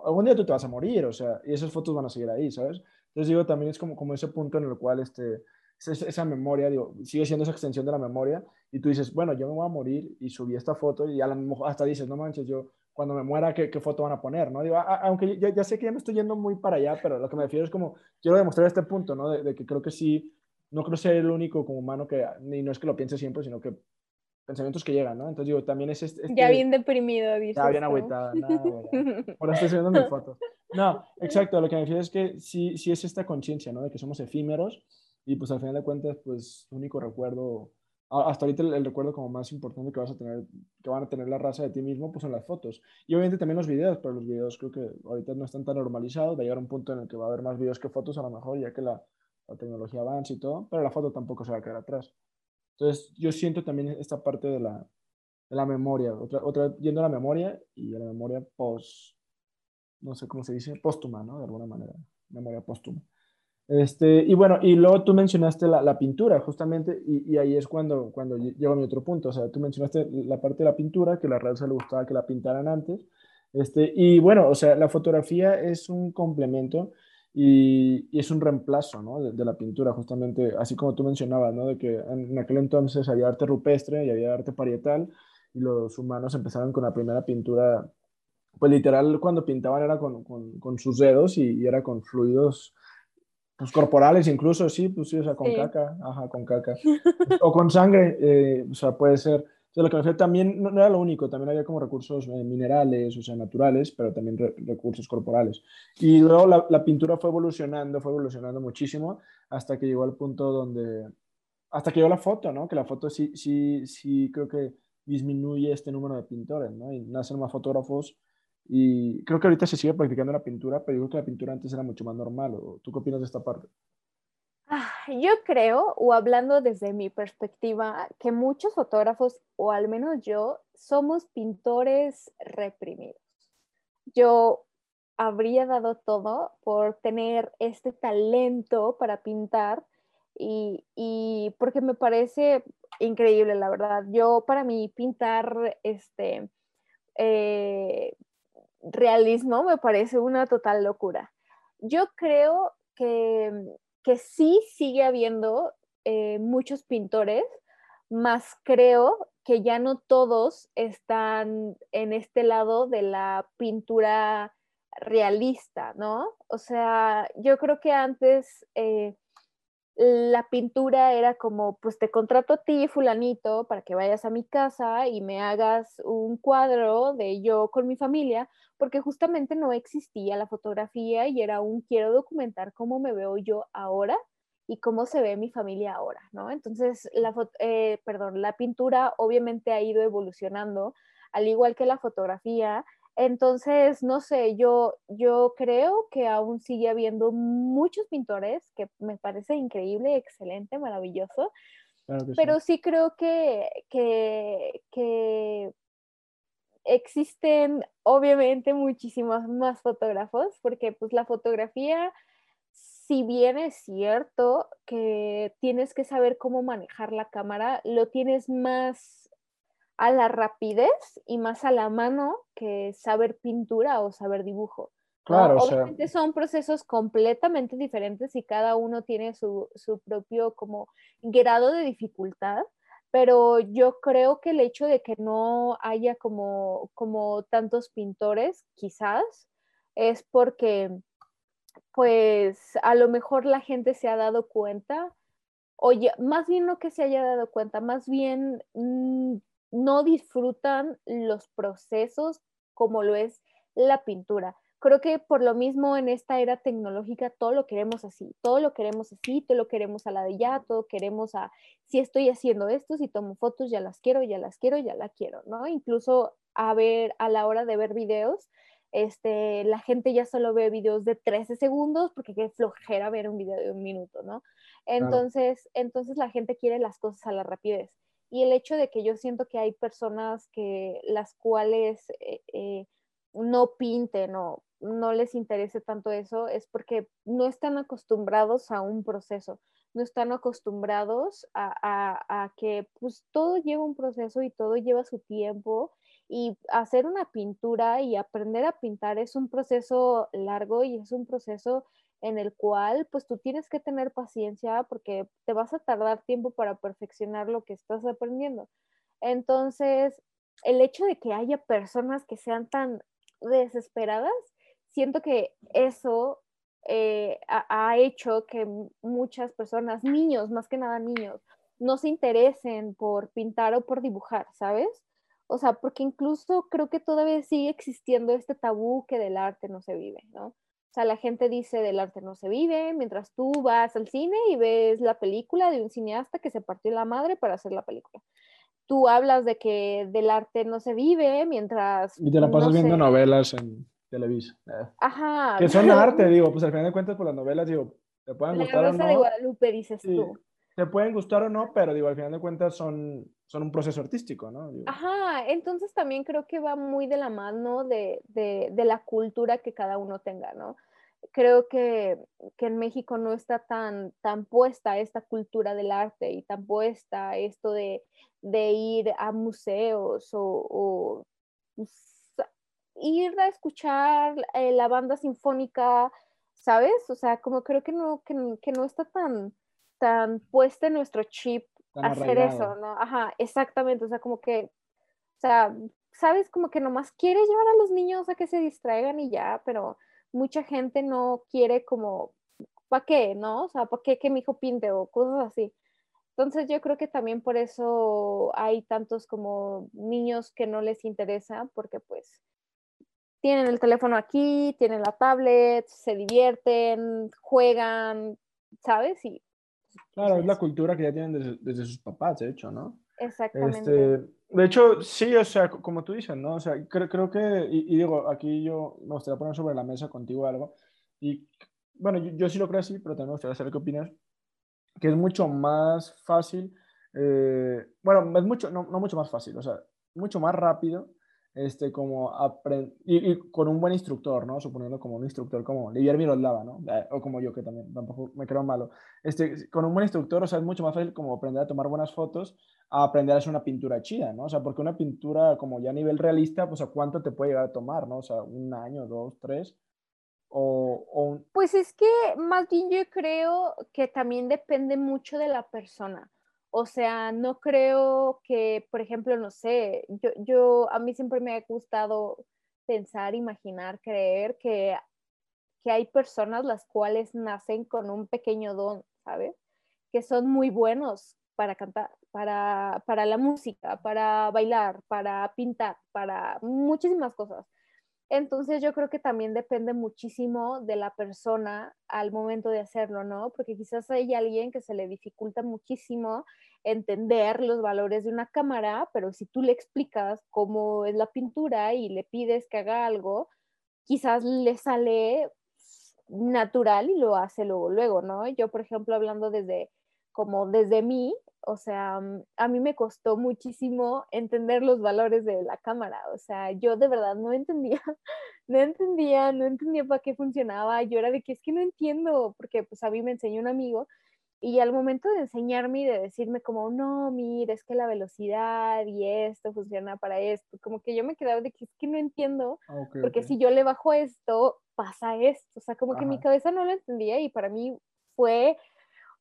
algún día tú te vas a morir, o sea, y esas fotos van a seguir ahí, ¿sabes? Entonces digo, también es como, como ese punto en el cual, este, esa, esa memoria, digo, sigue siendo esa extensión de la memoria, y tú dices, bueno, yo me voy a morir y subí esta foto y a lo mejor hasta dices, no manches, yo cuando me muera, ¿qué, qué foto van a poner? ¿no? Digo, aunque ya, ya, sé que ya me estoy yendo muy para allá, pero lo que me refiero es como, quiero demostrar este punto, ¿no? De, que creo que sí, no creo ser el único como humano que, ni no es que lo piense siempre, sino que pensamientos que llegan, ¿no? Entonces digo, también es este... ya bien deprimido, dices. Ya bien agüitada, ahora estoy subiendo mi foto. No, exacto, lo que me refiero es que sí, sí es esta conciencia, ¿no? De que somos efímeros y pues al final de cuentas, pues único recuerdo hasta ahorita el, recuerdo como más importante que vas a tener, que van a tener la raza de ti mismo, pues son las fotos. Y obviamente también los videos, pero los videos creo que ahorita no están tan normalizados, va a llegar un punto en el que va a haber más videos que fotos a lo mejor, ya que la, la tecnología avanza y todo, pero la foto tampoco se va a quedar atrás. Entonces yo siento también esta parte de la, de la memoria, otra, otra, yendo a la memoria y a la memoria post, no sé cómo se dice, póstuma, ¿no? De alguna manera, memoria póstuma. Este, y bueno, y luego tú mencionaste la, la pintura, justamente, y, y, ahí es cuando, cuando llego a mi otro punto. O sea, tú mencionaste la parte de la pintura, que a la raza le gustaba que la pintaran antes. Este, y bueno, o sea, la fotografía es un complemento y, y es un reemplazo ¿no? de, de, la pintura, justamente, así como tú mencionabas, ¿no? de que en, aquel entonces había arte rupestre y había arte parietal, y los humanos empezaron con la primera pintura, pues literal cuando pintaban era con, con, con sus dedos y, era con fluidos pues corporales incluso, sí, pues sí, o sea, con caca, ajá, con caca. o con sangre, eh, o sea, puede ser. O sea, lo que me refiero también no, era lo único, también había como recursos eh, minerales, o sea, naturales, pero también recursos corporales. Y luego la, la, pintura fue evolucionando, fue evolucionando muchísimo hasta que llegó al punto donde, hasta que llegó la foto, ¿no? Que la foto sí, sí, sí creo que disminuye este número de pintores, ¿no? Y nacen más fotógrafos y creo que ahorita se sigue practicando la pintura, pero yo creo que la pintura antes era mucho más normal. ¿Tú qué opinas de esta parte? Ah, yo creo, o hablando desde mi perspectiva, que muchos fotógrafos, o al menos yo, somos pintores reprimidos. Yo habría dado todo por tener este talento para pintar y, y porque me parece increíble, la verdad. Yo para mí pintar este eh, realismo me parece una total locura. Yo creo que, que sí sigue habiendo eh, muchos pintores, más creo que ya no todos están en este lado de la pintura realista, ¿no? O sea, yo creo que antes eh, la pintura era como, pues te contrato a ti, fulanito, para que vayas a mi casa y me hagas un cuadro de yo con mi familia, porque justamente no existía la fotografía y era un quiero documentar cómo me veo yo ahora y cómo se ve mi familia ahora, ¿no? Entonces, la, eh, perdón, la pintura obviamente ha ido evolucionando, al igual que la fotografía, entonces, no sé, yo, yo creo que aún sigue habiendo muchos pintores, que me parece increíble, excelente, maravilloso, pero sí creo que, que, que existen obviamente muchísimos más fotógrafos, porque pues la fotografía, si bien es cierto que tienes que saber cómo manejar la cámara, lo tienes más a la rapidez y más a la mano que saber pintura o saber dibujo. Claro, Obviamente son procesos completamente diferentes y cada uno tiene su, propio como grado de dificultad, pero yo creo que el hecho de que no haya como, como tantos pintores, quizás, es porque pues a lo mejor la gente se ha dado cuenta, oye, más bien no que se haya dado cuenta, más bien mm, no disfrutan los procesos como lo es la pintura. Creo que por lo mismo en esta era tecnológica todo lo queremos así, todo lo queremos así, todo lo queremos a la de ya, todo queremos a, si estoy haciendo esto, si tomo fotos, ya las quiero, ya las quiero, ya la quiero, ¿no? Incluso a ver, a la hora de ver videos, este, la gente ya solo ve videos de 13 segundos porque qué flojera ver un video de un minuto, ¿no? Entonces, entonces la gente quiere las cosas a la rapidez y el hecho de que yo siento que hay personas que las cuales eh, eh, no pinten o no les interese tanto eso es porque no están acostumbrados a un proceso, no están acostumbrados a, que pues todo lleva un proceso y todo lleva su tiempo y hacer una pintura y aprender a pintar es un proceso largo y es un proceso en el cual pues tú tienes que tener paciencia porque te vas a tardar tiempo para perfeccionar lo que estás aprendiendo. Entonces, el hecho de que haya personas que sean tan desesperadas, siento que eso eh, ha, hecho que muchas personas, niños, más que nada niños, no se interesen por pintar o por dibujar, ¿sabes? O sea, porque incluso creo que todavía sigue existiendo este tabú que del arte no se vive, ¿no? O sea, la gente dice del arte no se vive, mientras tú vas al cine y ves la película de un cineasta que se partió la madre para hacer la película. Tú hablas de que del arte no se vive mientras... Y te la pasas viendo novelas en Televisa. Eh. Ajá. Que son arte, digo, pues al final de cuentas por las novelas, digo, te pueden gustar o no. de Guadalupe, dices tú. Te pueden gustar o no, pero digo, al final de cuentas son son un proceso artístico, ¿no? Ajá, entonces también creo que va muy de la mano de, la cultura que cada uno tenga, ¿no? Creo que, en México no está tan, tan puesta esta cultura del arte y tan puesta esto de, ir a museos o, pues, ir a escuchar eh, la banda sinfónica, ¿sabes? O sea, como creo que no, que, que no está tan, tan puesta en nuestro chip hacer eso, ¿no? Ajá, exactamente, o sea, como que sea, sabes, como que nomás quieres llevar a los niños a que se distraigan y ya, pero mucha gente no quiere como, ¿para qué? ¿No? O sea, ¿para qué que mi hijo pinte o cosas así? Entonces yo creo que también por eso hay tantos como niños que no les interesa, porque pues tienen el teléfono aquí, tienen la tablet, se divierten, juegan, ¿sabes? Y, claro, es la cultura que ya tienen desde, sus papás, de hecho, ¿no? Exactamente. Este, de hecho, sí, o sea, como tú dices, ¿no? O sea, creo, creo que, y, digo, aquí yo me gustaría poner sobre la mesa contigo algo, y bueno, yo, yo sí lo creo así, pero también me gustaría saber qué opinas, que es mucho más fácil, eh, bueno, es mucho, no, no, mucho más fácil, o sea, mucho más rápido, este, como aprender, y, con un buen instructor, ¿no? Suponiendo como un instructor como Livier Miroslava, ¿no? Eh, o como yo, que también tampoco me creo malo. Este, con un buen instructor, o sea, es mucho más fácil como aprender a tomar buenas fotos a aprender a hacer una pintura chida, ¿no? O sea, porque una pintura como ya a nivel realista, pues a cuánto te puede llegar a tomar, ¿no? O sea, un año, dos, tres. Pues es que más bien yo creo que también depende mucho de la persona. O sea, no creo que, por ejemplo, no sé, yo, yo a mí siempre me ha gustado pensar, imaginar, creer que, que hay personas las cuales nacen con un pequeño don, ¿sabes? Que son muy buenos para cantar, para, para la música, para bailar, para pintar, para muchísimas cosas. Entonces yo creo que también depende muchísimo de la persona al momento de hacerlo, ¿no? Porque quizás hay alguien que se le dificulta muchísimo entender los valores de una cámara, pero si tú le explicas cómo es la pintura y le pides que haga algo, quizás le sale natural y lo hace luego, luego, ¿no? Yo, por ejemplo, hablando desde como desde mí, o sea, mm, a mí me costó muchísimo entender los valores de la cámara, o sea, yo de verdad no entendía, no entendía, no entendía para qué funcionaba, yo era de que es que no entiendo, porque pues a mí me enseñó un amigo y al momento de enseñarme y de decirme como, no, mira, es que la velocidad y esto funciona para esto, como que yo me quedaba de que es que no entiendo, ah, porque si yo le bajo esto, pasa esto, o sea, como que mi cabeza no lo entendía y para mí fue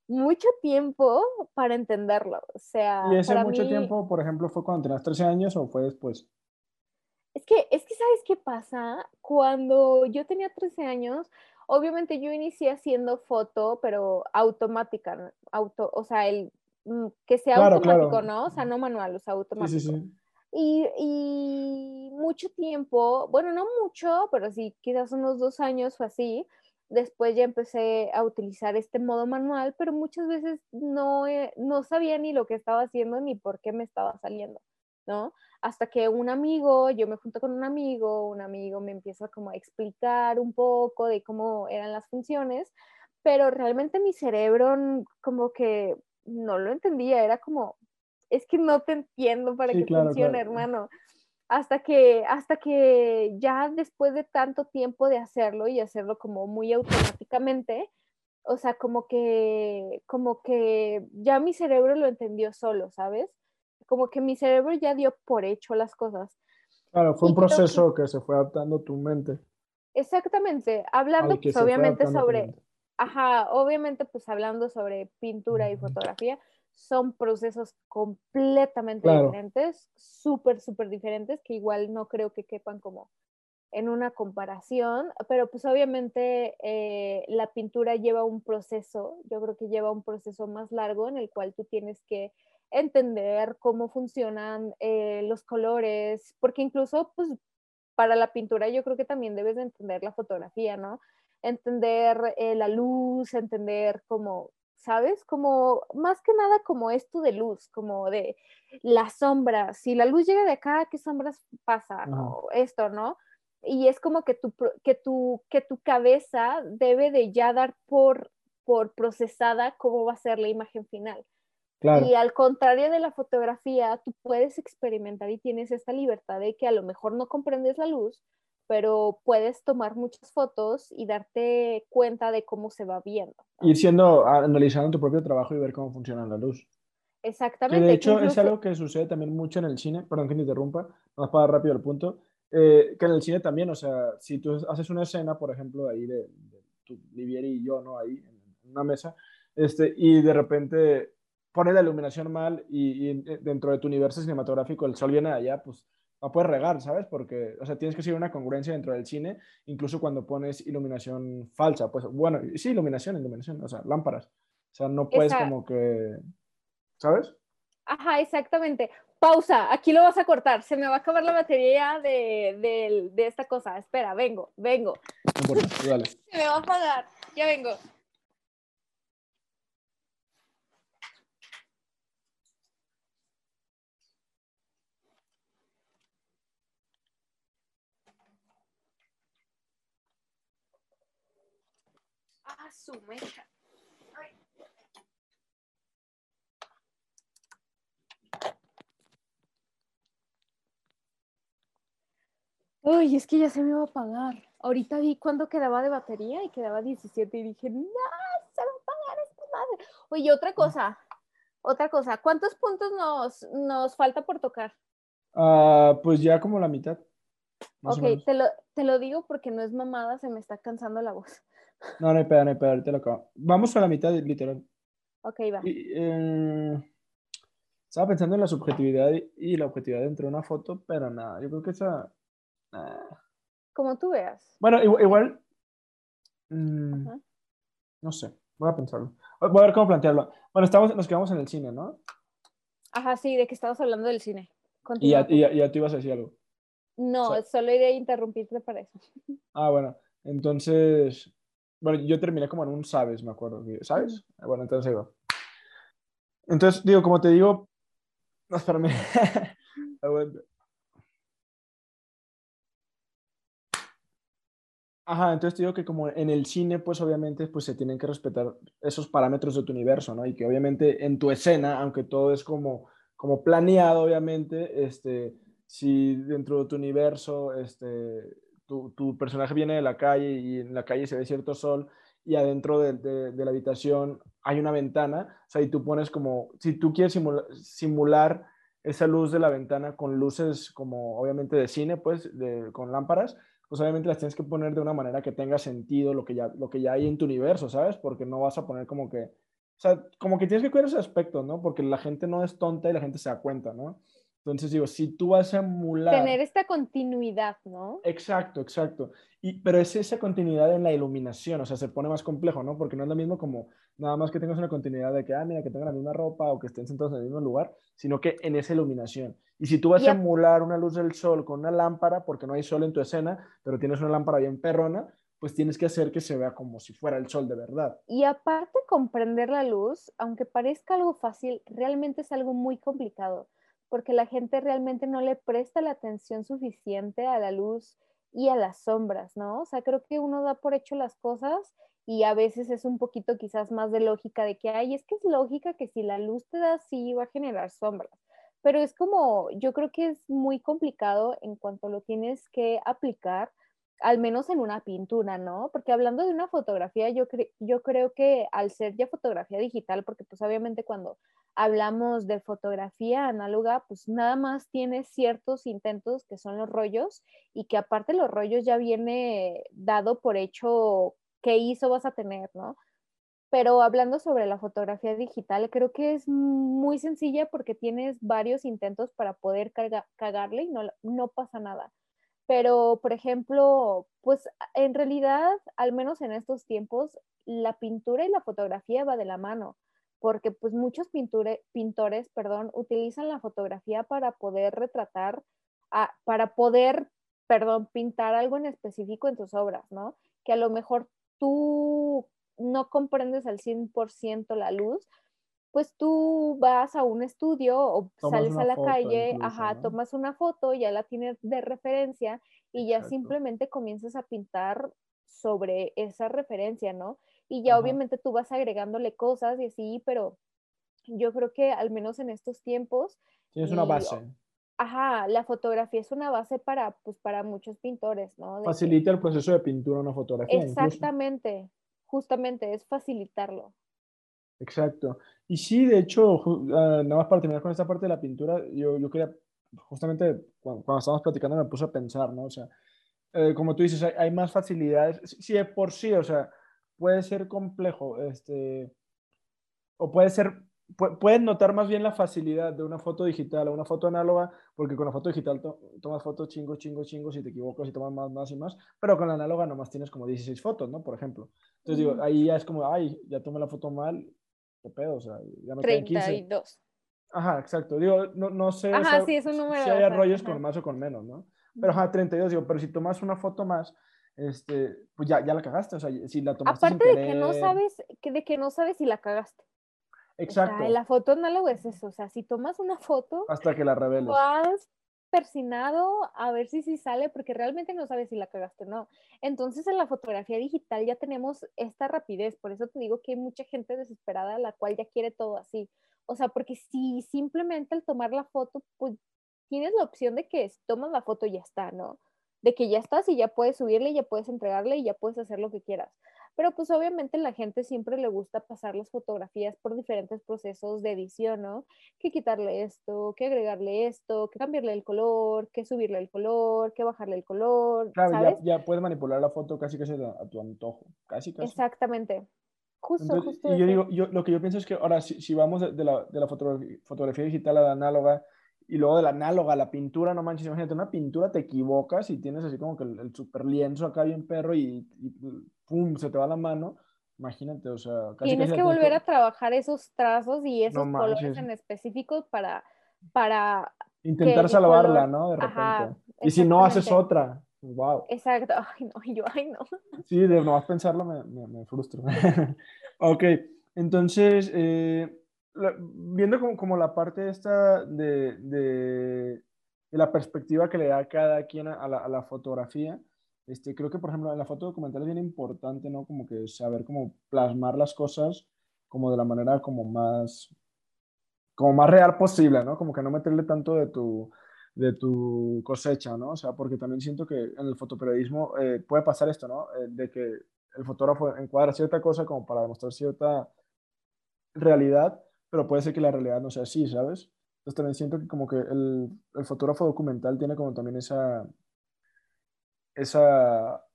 mucho tiempo para entenderlo. O sea, ¿y ese mucho tiempo, por ejemplo, fue cuando tenías 13 años o fue después? Es que, es que, ¿sabes qué pasa? Cuando yo tenía 13 años, obviamente yo inicié haciendo foto, pero automática, auto, o sea, el mm, que sea automático, ¿no? O sea, no manual, o sea, automático. Sí, sí, sí. Y, y, mucho tiempo, bueno, no mucho, pero sí, quizás unos dos años fue así, Después ya empecé a utilizar este modo manual, pero muchas veces no, eh, no sabía ni lo que estaba haciendo ni por qué me estaba saliendo, ¿no? Hasta que un amigo, yo me junto con un amigo, un amigo me empieza como a explicar un poco de cómo eran las funciones, pero realmente mi cerebro como que no lo entendía, era como, es que no te entiendo para qué funciona, hermano hasta que, hasta que ya después de tanto tiempo de hacerlo y hacerlo como muy automáticamente, o sea, como que, como que ya mi cerebro lo entendió solo, ¿sabes? Como que mi cerebro ya dio por hecho las cosas. Claro, fue un proceso que... se fue adaptando tu mente. Exactamente, hablando pues obviamente sobre, ajá, obviamente pues hablando sobre pintura y fotografía, son procesos completamente diferentes, súper, súper diferentes, que igual no creo que quepan como en una comparación, pero pues obviamente eh, la pintura lleva un proceso, yo creo que lleva un proceso más largo en el cual tú tienes que entender cómo funcionan eh, los colores, porque incluso pues para la pintura yo creo que también debes de entender la fotografía, ¿no? Entender eh, la luz, entender cómo ¿sabes? Como más que nada como esto de luz, como de las sombras, si la luz llega de acá, ¿qué sombras pasa? esto, ¿no? Y es como que tu, que, tu, que tu cabeza debe de ya dar por, por procesada cómo va a ser la imagen final. Y al contrario de la fotografía, tú puedes experimentar y tienes esta libertad de que a lo mejor no comprendes la luz, pero puedes tomar muchas fotos y darte cuenta de cómo se va viendo. Ir siendo, analizando tu propio trabajo y ver cómo funciona la luz. Exactamente. de hecho es algo que sucede también mucho en el cine, perdón que me interrumpa, vamos para rápido el punto, eh, que en el cine también, o sea, si tú haces una escena, por ejemplo, ahí de, de tu Livieri y yo, ¿no? Ahí en una mesa, este, y de repente pones la iluminación mal y, y dentro de tu universo cinematográfico el sol viene de allá, pues no puedes regar, ¿sabes? Porque, o sea, tienes que seguir una congruencia dentro del cine, incluso cuando pones iluminación falsa. Pues, bueno, sí, iluminación, iluminación, o sea, lámparas. O sea, no puedes como que, ¿sabes? Ajá, exactamente. Pausa, aquí lo vas a cortar. Se me va a acabar la batería de, de esta cosa. Espera, vengo, vengo. No importa, dale. Se me va a apagar. Ya vengo. Su mecha. Uy, es que ya se me iba a apagar. Ahorita vi cuándo quedaba de batería y quedaba 17 y dije, no, se va a apagar esta madre. Oye, otra cosa, otra cosa, ¿cuántos puntos nos, nos falta por tocar? Uh, pues ya como la mitad. ok, te lo, te lo digo porque no es mamada, se me está cansando la voz. No, no hay pedo, no hay pedo, ahorita lo acabo. Vamos a la mitad, literal. Ok, va. Eh, estaba pensando en la subjetividad y la objetividad dentro de una foto, pero nada, yo creo que esa... Como tú veas. Bueno, igual... Mm, no sé, voy a pensarlo. Voy a ver cómo plantearlo. Bueno, estamos, nos quedamos en el cine, ¿no? Ajá, sí, de que estabas hablando del cine. Y ya, y, ya, tú ibas a decir algo. No, solo iré a interrumpirte para eso. Ah, bueno. Entonces, bueno, yo terminé como en un sabes, me acuerdo. ¿Sabes? Bueno, entonces digo. Entonces, digo, como te digo. No, espérame. Ajá, entonces te digo que como en el cine, pues obviamente pues se tienen que respetar esos parámetros de tu universo, ¿no? Y que obviamente en tu escena, aunque todo es como, como planeado, obviamente, este, si dentro de tu universo, este, tu, personaje viene de la calle y en la calle se ve cierto sol y adentro de, la habitación hay una ventana, o sea, y tú pones como, si tú quieres simular, esa luz de la ventana con luces como obviamente de cine, pues, con lámparas, pues obviamente las tienes que poner de una manera que tenga sentido lo que ya, lo que ya hay en tu universo, ¿sabes? Porque no vas a poner como que, o sea, como que tienes que cuidar ese aspecto, ¿no? Porque la gente no es tonta y la gente se da cuenta, ¿no? Entonces digo, si tú vas a emular... Tener esta continuidad, ¿no? Exacto, exacto. Y, pero es esa continuidad en la iluminación, o sea, se pone más complejo, ¿no? Porque no es lo mismo como nada más que tengas una continuidad de que, ah, mira, que tengan la misma ropa o que estén sentados en el mismo lugar, sino que en esa iluminación. Y si tú vas a emular una luz del sol con una lámpara, porque no hay sol en tu escena, pero tienes una lámpara bien perrona, pues tienes que hacer que se vea como si fuera el sol de verdad. Y aparte, comprender la luz, aunque parezca algo fácil, realmente es algo muy complicado porque la gente realmente no le presta la atención suficiente a la luz y a las sombras, ¿no? O sea, creo que uno da por hecho las cosas y a veces es un poquito quizás más de lógica de que, ay, es que es lógica que si la luz te da así va a generar sombras, pero es como, yo creo que es muy complicado en cuanto lo tienes que aplicar al menos en una pintura, ¿no? Porque hablando de una fotografía, yo, yo creo que al ser ya fotografía digital, porque pues obviamente cuando hablamos de fotografía análoga, pues nada más tiene ciertos intentos que son los rollos y que aparte los rollos ya viene dado por hecho qué ISO vas a tener, ¿no? Pero hablando sobre la fotografía digital, creo que es muy sencilla porque tienes varios intentos para poder cagarle y no, no pasa nada pero, por ejemplo, pues en realidad, al menos en estos tiempos, la pintura y la fotografía va de la mano, porque pues muchos pintores, perdón, utilizan la fotografía para poder retratar, para poder, perdón, pintar algo en específico en tus obras, ¿no? Que a lo mejor tú no comprendes al 100% la luz, pues tú vas a un estudio o sales a la calle, ajá, tomas una foto, ya la tienes de referencia y ya simplemente comienzas a pintar sobre esa referencia, ¿no? Y ya obviamente tú vas agregándole cosas y así, pero yo creo que al menos en estos tiempos... Tienes una base. Ajá, la fotografía es una base para, pues, para muchos pintores, ¿no? Facilita el proceso de pintura una fotografía. Exactamente, justamente, es facilitarlo. Exacto. Y sí, de hecho, ah, nada más para terminar con esta parte de la pintura, yo, yo quería, justamente cuando, estábamos platicando me puse a pensar, ¿no? O sea, eh, como tú dices, hay, más facilidades. Sí, por sí, o sea, puede ser complejo, este, o puede ser puedes notar más bien la facilidad de una foto digital a una foto análoga, porque con la foto digital tomas fotos chingo, chingo, chingo, si te equivocas y tomas más, más y más, pero con la análoga nomás tienes como 16 fotos, ¿no? Por ejemplo. Entonces digo, ahí ya es como, ay, ya tomé la foto mal, qué pedo, o sea, ya no 32. Ajá, exacto. Digo, no, no sé ajá, sí, es un número, si hay rollos con más o con menos, ¿no? Pero ajá, 32, digo, pero si tomas una foto más, este, pues ya, ya la cagaste, o sea, si la tomaste Aparte sin de que no sabes, que de que no sabes si la cagaste. Exacto. la foto análoga es eso, o sea, si tomas una foto... Hasta que la reveles. Vas persinado a ver si sí sale, porque realmente no sabes si la cagaste o no. Entonces en la fotografía digital ya tenemos esta rapidez, por eso te digo que hay mucha gente desesperada la cual ya quiere todo así. O sea, porque si simplemente al tomar la foto, pues tienes la opción de que tomas la foto y ya está, ¿no? De que ya estás y ya puedes subirle, ya puedes entregarle y ya puedes hacer lo que quieras. Pero pues obviamente la gente siempre le gusta pasar las fotografías por diferentes procesos de edición, ¿no? Que quitarle esto, que agregarle esto, que cambiarle el color, que subirle el color, que bajarle el color. Claro, ¿sabes? Ya, ya, puedes manipular la foto casi casi a, tu antojo, casi casi. Exactamente. Justo, justo. Y yo digo, yo, lo que yo pienso es que ahora, si, si vamos de, la, de la fotografía, fotografía digital a la análoga, y luego de la análoga, la pintura, no manches, imagínate, una pintura te equivocas y tienes así como que el, super lienzo acá bien perro y, pum, se te va la mano. Imagínate, o sea, casi Tienes que volver a trabajar esos trazos y esos colores en específico para, para intentar salvarla, ¿no? De repente. y si no, haces otra. Wow. Exacto. Ay, no, yo, ay, no. Sí, de no pensarlo me, me, me frustro. ok, entonces, eh, viendo como, como, la parte esta de, de, la perspectiva que le da cada quien a la, a la, fotografía, este, creo que, por ejemplo, en la foto documental es bien importante, ¿no? Como que saber cómo plasmar las cosas como de la manera como más, como más real posible, ¿no? Como que no meterle tanto de tu, de tu cosecha, ¿no? O sea, porque también siento que en el fotoperiodismo eh, puede pasar esto, ¿no? Eh, de que el fotógrafo encuadra cierta cosa como para demostrar cierta realidad, pero puede ser que la realidad no sea así, ¿sabes? Entonces también siento que como que el, fotógrafo documental tiene como también esa, esa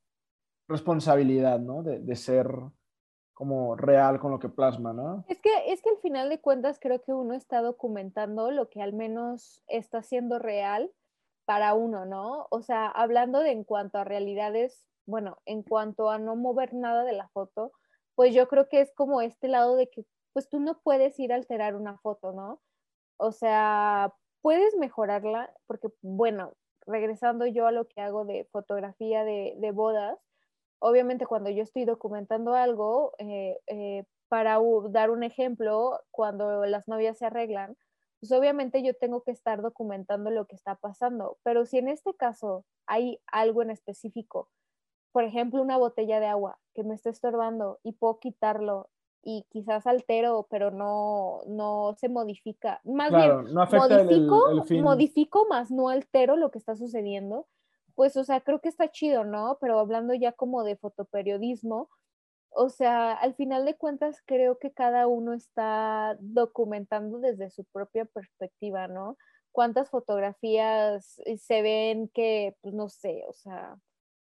responsabilidad, ¿no? De, de, ser como real con lo que plasma, ¿no? Es que, es que al final de cuentas creo que uno está documentando lo que al menos está siendo real para uno, ¿no? O sea, hablando de en cuanto a realidades, bueno, en cuanto a no mover nada de la foto, pues yo creo que es como este lado de que pues tú no puedes ir a alterar una foto, ¿no? O sea, puedes mejorarla, porque bueno, regresando yo a lo que hago de fotografía de, bodas, obviamente cuando yo estoy documentando algo, eh, eh, para dar un ejemplo, cuando las novias se arreglan, pues obviamente yo tengo que estar documentando lo que está pasando, pero si en este caso hay algo en específico, por ejemplo, una botella de agua que me está estorbando y puedo quitarlo y quizás altero, pero no, no se modifica. Más bien, modifico, modifico, más no altero lo que está sucediendo. Pues, o sea, creo que está chido, ¿no? Pero hablando ya como de fotoperiodismo, o sea, al final de cuentas creo que cada uno está documentando desde su propia perspectiva, ¿no? Cuántas fotografías se ven que, pues no sé, o sea,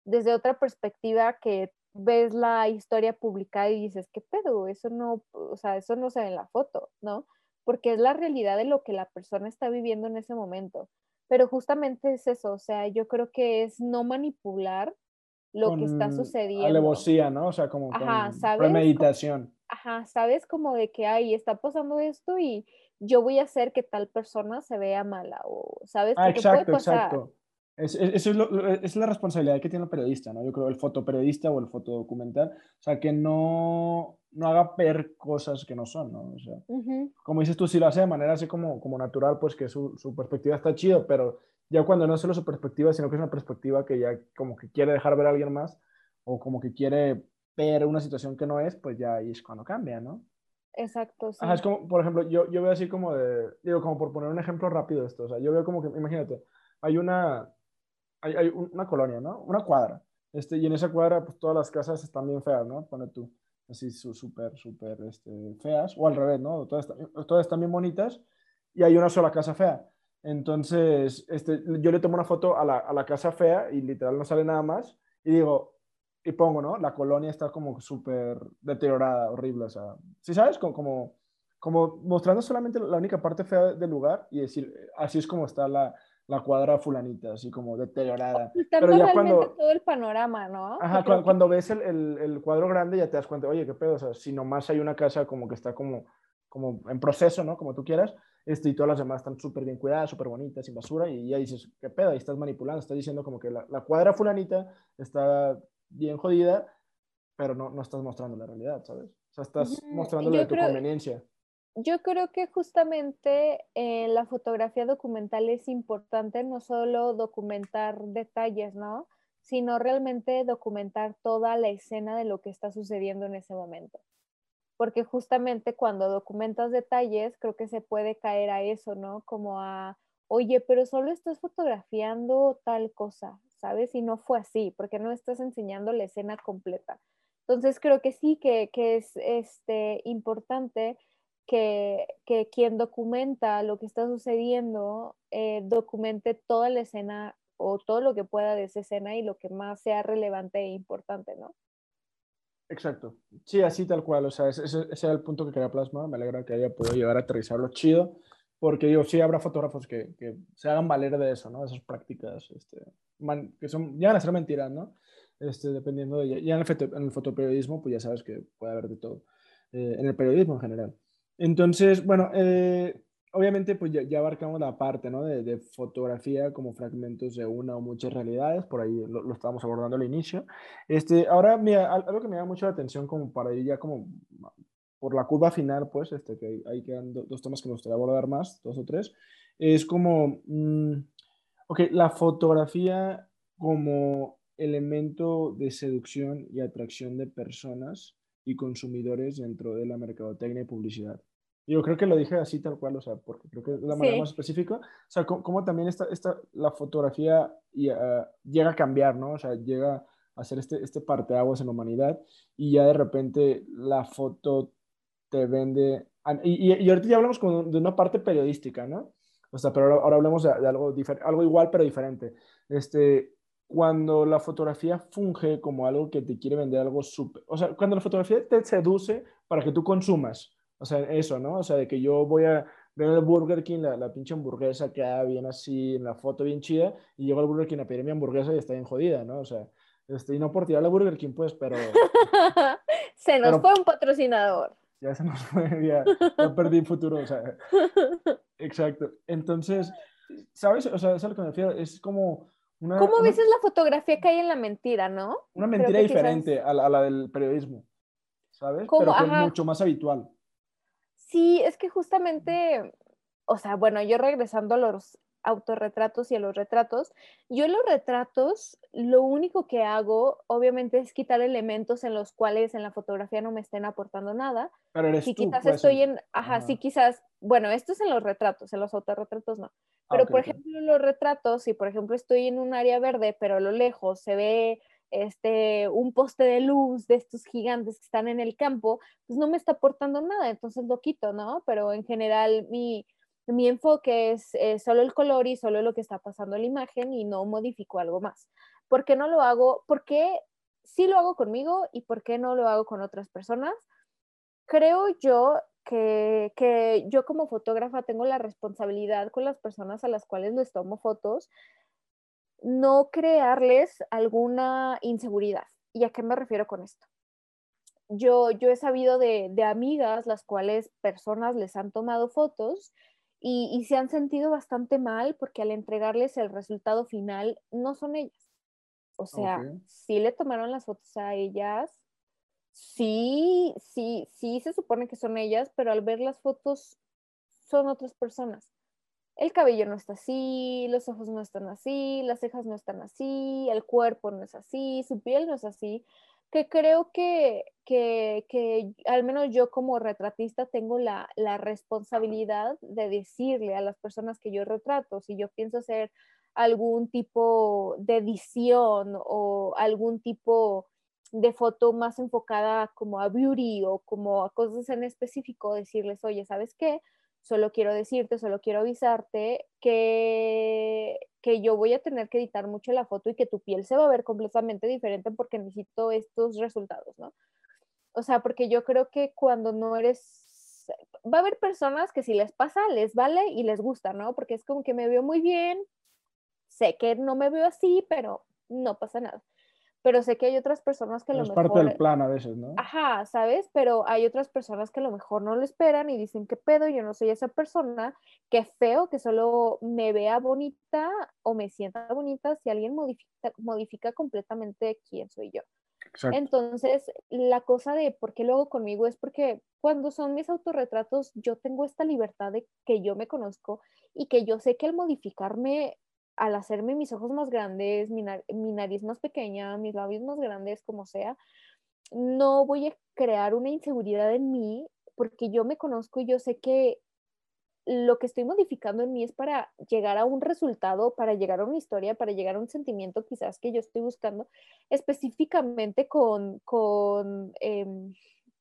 desde otra perspectiva que ves la historia publicada y dices, ¿qué pedo? Eso no, o sea, eso no se ve en la foto, ¿no? Porque es la realidad de lo que la persona está viviendo en ese momento. Pero justamente es eso, o sea, yo creo que es no manipular lo que está sucediendo. Alevosía, ¿no? O sea, como ajá, ¿sabes? premeditación. Ajá, sabes como de que, ay, está pasando esto y yo voy a hacer que tal persona se vea mala o, ¿sabes? Ah, exacto, exacto. Es, eso es, lo, es, la responsabilidad que tiene el periodista, ¿no? Yo creo el fotoperiodista o el fotodocumental, o sea, que no, no haga ver cosas que no son, ¿no? O sea, como dices tú, si lo hace de manera así como, como natural, pues que su, su perspectiva está chido, pero ya cuando no es solo su perspectiva, sino que es una perspectiva que ya como que quiere dejar ver a alguien más o como que quiere ver una situación que no es, pues ya ahí es cuando cambia, ¿no? Exacto, sí. Ajá, es como, por ejemplo, yo, yo veo así como de, digo, como por poner un ejemplo rápido esto, o sea, yo veo como que, imagínate, hay una, hay, una colonia, ¿no? Una cuadra. Este, y en esa cuadra, pues todas las casas están bien feas, ¿no? Pone tú, así súper, súper este, feas, o al revés, ¿no? Todas, todas están bien bonitas y hay una sola casa fea. Entonces, este, yo le tomo una foto a la, a la casa fea y literal no sale nada más y digo, y pongo, ¿no? La colonia está como súper deteriorada, horrible, o sea, ¿sí sabes? Como, como como mostrando solamente la única parte fea del lugar y decir, así es como está la, la cuadra fulanita, así como deteriorada. Pero ya cuando... todo el panorama, ¿no? Ajá, cuando, ves el, el, el, cuadro grande ya te das cuenta, oye, qué pedo, o sea, si nomás hay una casa como que está como, como en proceso, ¿no? Como tú quieras, este, y todas las demás están súper bien cuidadas, súper bonitas, sin basura, y ya dices, qué pedo, y estás manipulando, estás diciendo como que la, la cuadra fulanita está bien jodida, pero no, no estás mostrando la realidad, ¿sabes? O sea, estás mostrando de tu conveniencia yo creo que justamente eh, la fotografía documental es importante no solo documentar detalles, ¿no? Sino realmente documentar toda la escena de lo que está sucediendo en ese momento. Porque justamente cuando documentas detalles, creo que se puede caer a eso, ¿no? Como a, oye, pero solo estás fotografiando tal cosa, ¿sabes? Y no fue así, porque no estás enseñando la escena completa. Entonces creo que sí que, que es este, importante que, quien documenta lo que está sucediendo eh, documente toda la escena o todo lo que pueda de esa escena y lo que más sea relevante e importante, ¿no? Exacto. Sí, así tal cual. O sea, ese, ese era el punto que quería plasmar. Me alegra que haya podido llegar a aterrizarlo chido, porque digo, sí habrá fotógrafos que, que se hagan valer de eso, ¿no? Esas prácticas este, que son, llegan a ser mentiras, ¿no? Este, dependiendo de... Ya en el, en el fotoperiodismo, pues ya sabes que puede haber de todo. Eh, en el periodismo en general. Entonces, bueno, eh, obviamente pues ya, abarcamos la parte ¿no? de, fotografía como fragmentos de una o muchas realidades, por ahí lo, lo estábamos abordando al inicio. Este, ahora, mira, algo que me da mucho la atención como para ir ya como por la curva final, pues, este, que ahí quedan dos temas que me gustaría abordar más, dos o tres, es como, mm, ok, la fotografía como elemento de seducción y atracción de personas y consumidores dentro de la mercadotecnia y publicidad. Yo creo que lo dije así tal cual, o sea, porque creo que es la manera más específica. O sea, cómo, también esta, esta, la fotografía y, ah, llega a cambiar, ¿no? O sea, llega a hacer este, este parteaguas en la humanidad y ya de repente la foto te vende. Y, y, ahorita ya hablamos como de una parte periodística, ¿no? O sea, pero ahora, hablamos de, algo, algo igual pero diferente. Este, cuando la fotografía funge como algo que te quiere vender algo súper. O sea, cuando la fotografía te seduce para que tú consumas. O sea, eso, ¿no? O sea, de que yo voy a ver el Burger King, la, la pinche hamburguesa queda bien así, en la foto bien chida, y llego al Burger King a pedir mi hamburguesa y está bien jodida, ¿no? O sea, este, y no por tirar al Burger King, pues, pero... se nos fue un patrocinador. Ya se nos fue, ya, ya perdí futuro, o sea. Exacto. Entonces, ¿sabes? O sea, es a lo que me refiero, es como... Una, ¿Cómo una, ves la fotografía que hay en la mentira, no? Una mentira diferente a, la, a, la, del periodismo, ¿sabes? Pero que es mucho más habitual. Sí, es que justamente, o sea, bueno, yo regresando a los autorretratos y a los retratos, yo en los retratos lo único que hago, obviamente, es quitar elementos en los cuales en la fotografía no me estén aportando nada. Pero eres si tú, quizás pues, estoy en, ajá, sí, quizás, bueno, esto es en los retratos, en los autorretratos no. Ah, pero, por ejemplo, en los retratos, si por ejemplo estoy en un área verde, pero a lo lejos se ve este, un poste de luz de estos gigantes que están en el campo, pues no me está aportando nada, entonces lo quito, ¿no? Pero en general mi, mi enfoque es solo el color y solo lo que está pasando en la imagen y no modifico algo más. ¿Por qué no lo hago? ¿Por qué sí lo hago conmigo y por qué no lo hago con otras personas? Creo yo que, que yo como fotógrafa tengo la responsabilidad con las personas a las cuales les tomo fotos no crearles alguna inseguridad. ¿Y a qué me refiero con esto? Yo, yo he sabido de, amigas las cuales personas les han tomado fotos y, se han sentido bastante mal porque al entregarles el resultado final no son ellas. O sea, sí le tomaron las fotos a ellas, sí, sí, sí se supone que son ellas, pero al ver las fotos son otras personas el cabello no está así, los ojos no están así, las cejas no están así, el cuerpo no es así, su piel no es así, que creo que, que, al menos yo como retratista tengo la, la, responsabilidad de decirle a las personas que yo retrato, si yo pienso hacer algún tipo de edición o algún tipo de foto más enfocada como a beauty o como a cosas en específico, decirles, oye, ¿sabes qué? Solo quiero decirte, solo quiero avisarte que, que yo voy a tener que editar mucho la foto y que tu piel se va a ver completamente diferente porque necesito estos resultados, ¿no? O sea, porque yo creo que cuando no eres, va a haber personas que si les pasa, les vale y les gusta, ¿no? Porque es como que me veo muy bien, sé que no me veo así, pero no pasa nada. Pero sé que hay otras personas que a lo Es mejor... parte del plan a veces, ¿no? Ajá, ¿sabes? Pero hay otras personas que a lo mejor no lo esperan y dicen, ¿qué pedo? Yo no soy esa persona, qué feo que solo me vea bonita o me sienta bonita si alguien modifica, modifica completamente quién soy yo. Exacto. Entonces, la cosa de por qué lo hago conmigo es porque cuando son mis autorretratos, yo tengo esta libertad de que yo me conozco y que yo sé que al modificarme, al hacerme mis ojos más grandes, mi, nar- mi nariz más pequeña, mis labios más grandes, como sea, no voy a crear una inseguridad en mí porque yo me conozco y yo sé que lo que estoy modificando en mí es para llegar a un resultado, para llegar a una historia, para llegar a un sentimiento quizás que yo estoy buscando, específicamente con, con em,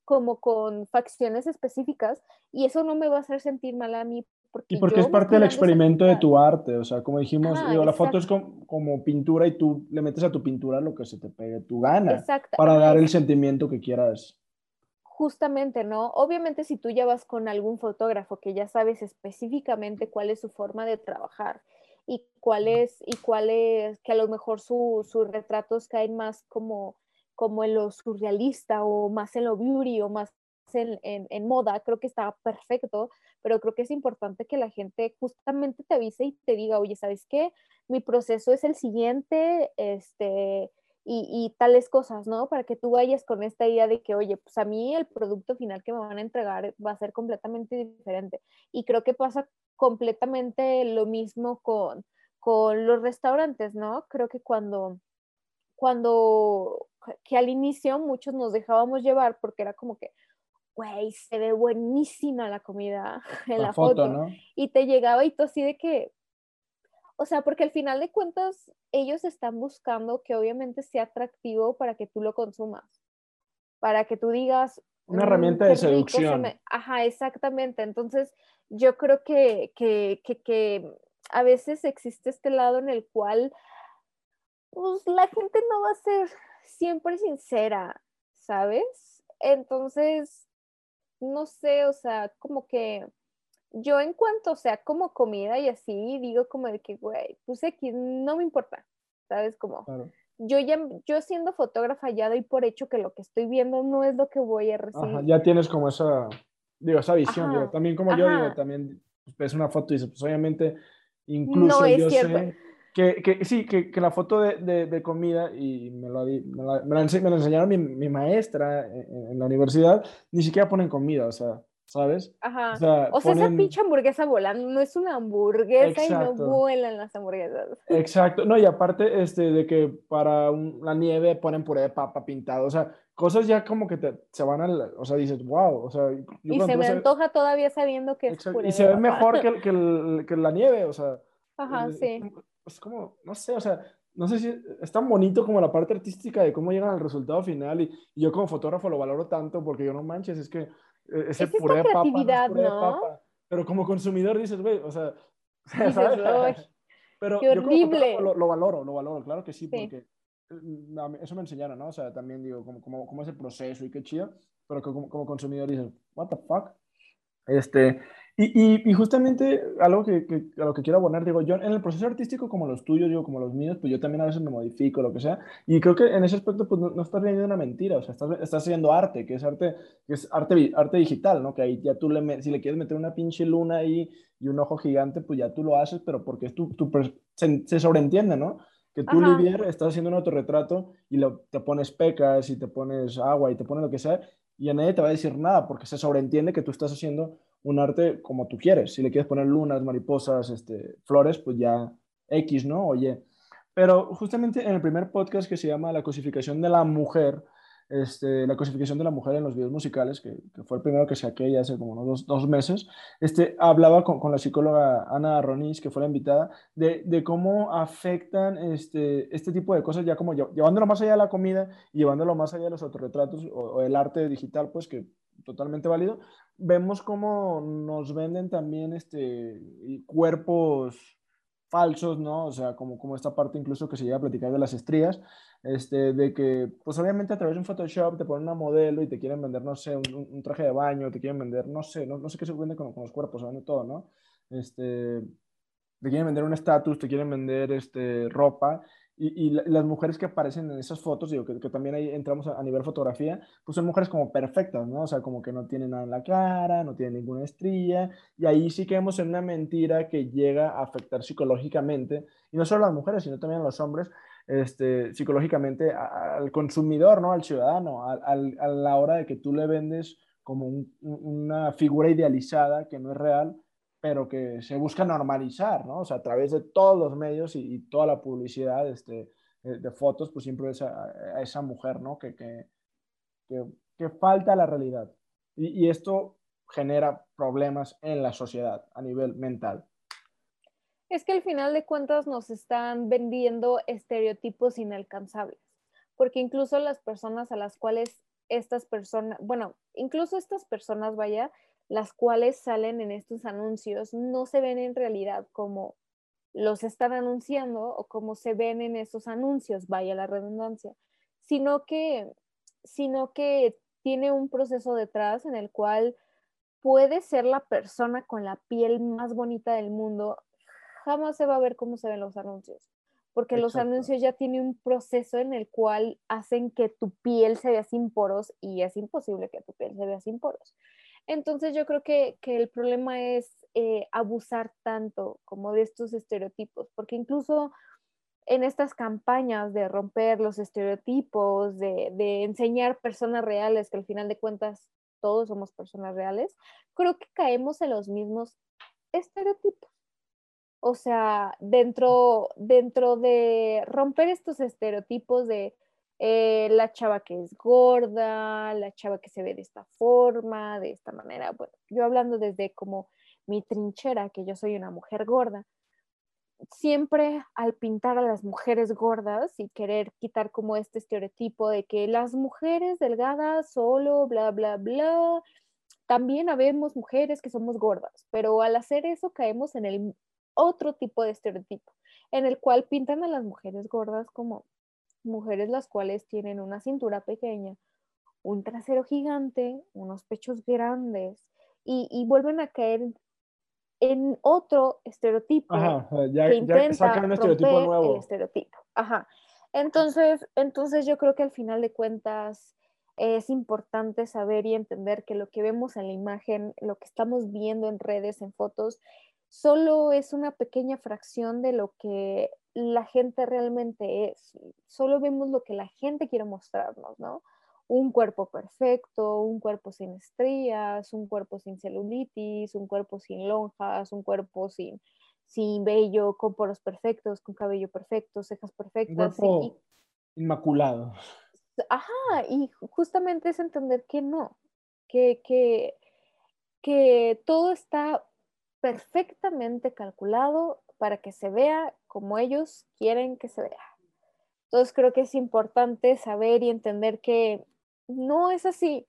como con facciones específicas y eso no me va a hacer sentir mal a mí. Porque Y porque es parte del experimento de tu arte, o sea, como dijimos, Ajá, digo, la foto es como, como pintura y tú le metes a tu pintura lo que se te pegue tu gana Exacto. para dar el sentimiento que quieras. Justamente, ¿no? Obviamente si tú ya vas con algún fotógrafo que ya sabes específicamente cuál es su forma de trabajar y cuál es, y cuál es, que a lo mejor su- sus retratos caen más como, como en lo surrealista o más en lo beauty o más en, en- en moda, creo que está perfecto, pero creo que es importante que la gente justamente te avise y te diga, oye, ¿sabes qué? Mi proceso es el siguiente, este, y, y tales cosas, ¿no? Para que tú vayas con esta idea de que, oye, pues a mí el producto final que me van a entregar va a ser completamente diferente. Y creo que pasa completamente lo mismo con, con los restaurantes, ¿no? Creo que cuando, cuando, que al inicio muchos nos dejábamos llevar porque era como que, güey, se ve buenísima la comida en la, La foto, foto. ¿no? Y te llegaba y tú así de que, o sea, porque al final de cuentas ellos están buscando que obviamente sea atractivo para que tú lo consumas, para que tú digas... Una "Mm, herramienta de se seducción. me-". Ajá, exactamente. Entonces, yo creo que, que, que, que a veces existe este lado en el cual pues la gente no va a ser siempre sincera, ¿sabes? Entonces, no sé, o sea, como que yo en cuanto sea como comida y así, digo como de que, güey, pues aquí no me importa, ¿sabes? Como Claro. yo ya, yo siendo fotógrafa ya doy por hecho que lo que estoy viendo no es lo que voy a recibir. Ajá, ya tienes como esa, digo, esa visión, digo, también como yo digo, también pues, ves una foto y dices, pues obviamente, incluso No es yo cierto. sé que, que sí, que, que la foto de, de, de comida, y me lo, me la, me la me la enseñaron mi, mi maestra en, en la universidad, ni siquiera ponen comida, o sea, ¿sabes? Ajá. O sea, O sea, esa pinche hamburguesa volando no es una hamburguesa y no Exacto. vuelan las hamburguesas. Exacto, no, y aparte este, de que para un- la nieve ponen puré de papa pintado, o sea, cosas ya como que te, se van al, o sea, dices, wow, o sea, Y se me a- antoja todavía sabiendo que es Exacto, puré Y de se ve papa. mejor que, que, el- que la nieve, o sea, Ajá, eh, sí. Es como- como, no sé, o sea, no sé si es tan bonito como la parte artística de cómo llegan al resultado final y, y yo como fotógrafo lo valoro tanto porque yo no manches, es que eh, ese Es puré de papa no es puré de ¿no? papa, pero como consumidor dices, güey, o sea, ¿sabes? "Ay, Pero qué yo como horrible". lo, lo valoro, lo valoro, claro que sí, Sí. porque a mí- eso me enseñaron, ¿no? O sea, también digo, como, como, cómo es el proceso y qué chido, pero como, como consumidor dices, what the fuck? Este, y, y, y justamente algo que, que, a lo que quiero abonar, digo, yo en el proceso artístico como los tuyos, digo, como los míos, pues yo también a veces me modifico, lo que sea, y creo que en ese aspecto, pues no, no estás viendo una mentira, o sea, estás, estás haciendo arte, que es arte, que es arte, arte digital, ¿no? Que ahí ya tú le, si le quieres meter una pinche luna ahí y un ojo gigante, pues ya tú lo haces, pero porque es tu, tu se, se sobreentiende, ¿no? Que tú, Ajá. Livier, estás haciendo un autorretrato y lo, te pones pecas y te pones agua y te pones lo que sea, y a nadie te va a decir nada, porque se sobreentiende que tú estás haciendo un arte como tú quieres. Si le quieres poner lunas, mariposas, este, flores, pues ya X, ¿no? Oye. Pero justamente en el primer podcast que se llama La cosificación de la mujer, este, la cosificación de la mujer en los videos musicales, que, fue el primero que saqué ya hace como unos dos, dos meses, este, hablaba con, con, la psicóloga Ana Ronis, que fue la invitada, de, de cómo afectan este, este tipo de cosas, ya como llevándolo más allá de la comida y llevándolo más allá de los autorretratos o, o el arte digital, pues que totalmente válido, vemos cómo nos venden también este, cuerpos falsos, ¿no? O sea, como, como esta parte incluso que se llega a platicar de las estrías, este, de que, pues obviamente a través de un Photoshop te ponen una modelo y te quieren vender, no sé, un, traje de baño, te quieren vender, no sé, no, no sé qué se vende con, con los cuerpos, se vende todo, ¿no? Este, te quieren vender un estatus, te quieren vender este, ropa, y, las mujeres que aparecen en esas fotos, digo, que, que también ahí entramos a, nivel fotografía, pues son mujeres como perfectas, ¿no? O sea, como que no tienen nada en la cara, no tienen ninguna estrella, y ahí sí quedamos en una mentira que llega a afectar psicológicamente, y no solo a las mujeres, sino también a los hombres, este, psicológicamente al consumidor, ¿no? Al ciudadano, a, a, la hora de que tú le vendes como una figura idealizada que no es real, pero que se busca normalizar, ¿no? O sea, a través de todos los medios y, toda la publicidad este, de, fotos, pues siempre es a, esa mujer, ¿no? Que, que, que, falta la realidad. Y, y, esto genera problemas en la sociedad a nivel mental. Es que al final de cuentas nos están vendiendo estereotipos inalcanzables, porque incluso las personas a las cuales estas personas, bueno, incluso estas personas, vaya, las cuales salen en estos anuncios no se ven en realidad como los están anunciando o como se ven en esos anuncios, vaya la redundancia, sino que, sino que tiene un proceso detrás en el cual puede ser la persona con la piel más bonita del mundo, jamás se va a ver cómo se ven los anuncios, porque los anuncios ya tienen un proceso en el cual hacen que tu piel se vea sin poros y es imposible que tu piel se vea sin poros. Entonces yo creo que, el problema es eh, abusar tanto como de estos estereotipos, porque incluso en estas campañas de romper los estereotipos, de, de, enseñar personas reales, que al final de cuentas todos somos personas reales, creo que caemos en los mismos estereotipos. O sea, dentro, dentro de romper estos estereotipos de eh, la chava que es gorda, la chava que se ve de esta forma, de esta manera. Bueno, yo hablando desde como mi trinchera, que yo soy una mujer gorda, siempre al pintar a las mujeres gordas y querer quitar como este estereotipo de que las mujeres delgadas solo, bla, bla, bla, también habemos mujeres que somos gordas, pero al hacer eso caemos en el otro tipo de estereotipo, en el cual pintan a las mujeres gordas como mujeres las cuales tienen una cintura pequeña, un trasero gigante, unos pechos grandes y, vuelven a caer en otro estereotipo ya, que intenta romper estereotipo nuevo. el estereotipo. Ajá. Entonces, entonces yo creo que al final de cuentas es importante saber y entender que lo que vemos en la imagen, lo que estamos viendo en redes, en fotos, solo es una pequeña fracción de lo que la gente realmente es. Solo vemos lo que la gente quiere mostrarnos, ¿no? Un cuerpo perfecto, un cuerpo sin estrías, un cuerpo sin celulitis, un cuerpo sin lonjas, un cuerpo sin, sin vello, con poros perfectos, con cabello perfecto, cejas perfectas. Un inmaculado. Ajá, y justamente es entender que no, que, que, que todo está perfectamente calculado para que se vea como ellos quieren que se vea. Entonces creo que es importante saber y entender que no es así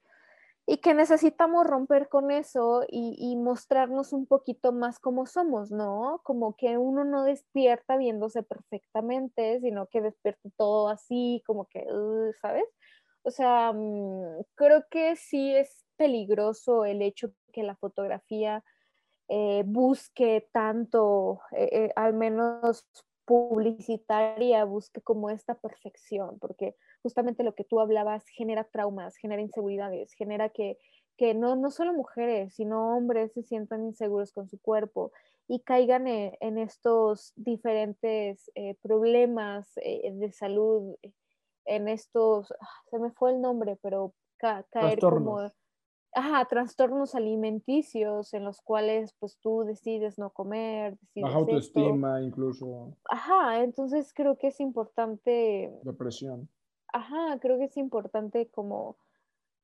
y que necesitamos romper con eso y, mostrarnos un poquito más como somos, ¿no? Como que uno no despierta viéndose perfectamente, sino que despierta todo así, como que, uh, ¿sabes? O sea, mm, creo que sí es peligroso el hecho que la fotografía eh, busque tanto, eh, eh, al menos publicitaria, busque como esta perfección, porque justamente lo que tú hablabas genera traumas, genera inseguridades, genera que, que no, no solo mujeres, sino hombres se sientan inseguros con su cuerpo y caigan en, estos diferentes problemas de salud, en estos, ah, se me fue el nombre, pero caer como ajá, trastornos alimenticios en los cuales pues tú decides no comer, decides Baja autoestima incluso. Ajá, entonces creo que es importante. Depresión. Ajá, creo que es importante como,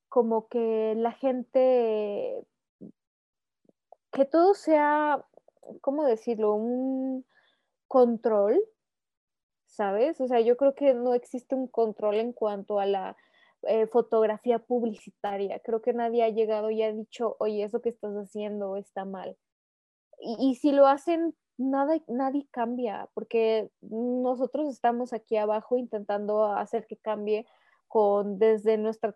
como que la gente, que todo sea, ¿cómo decirlo? Un control, ¿sabes? O sea, yo creo que no existe un control en cuanto a la eh, fotografía publicitaria. Creo que nadie ha llegado y ha dicho, oye, eso que estás haciendo está mal. Y, si lo hacen nada, nadie cambia, porque nosotros estamos aquí abajo intentando hacer que cambie con desde nuestra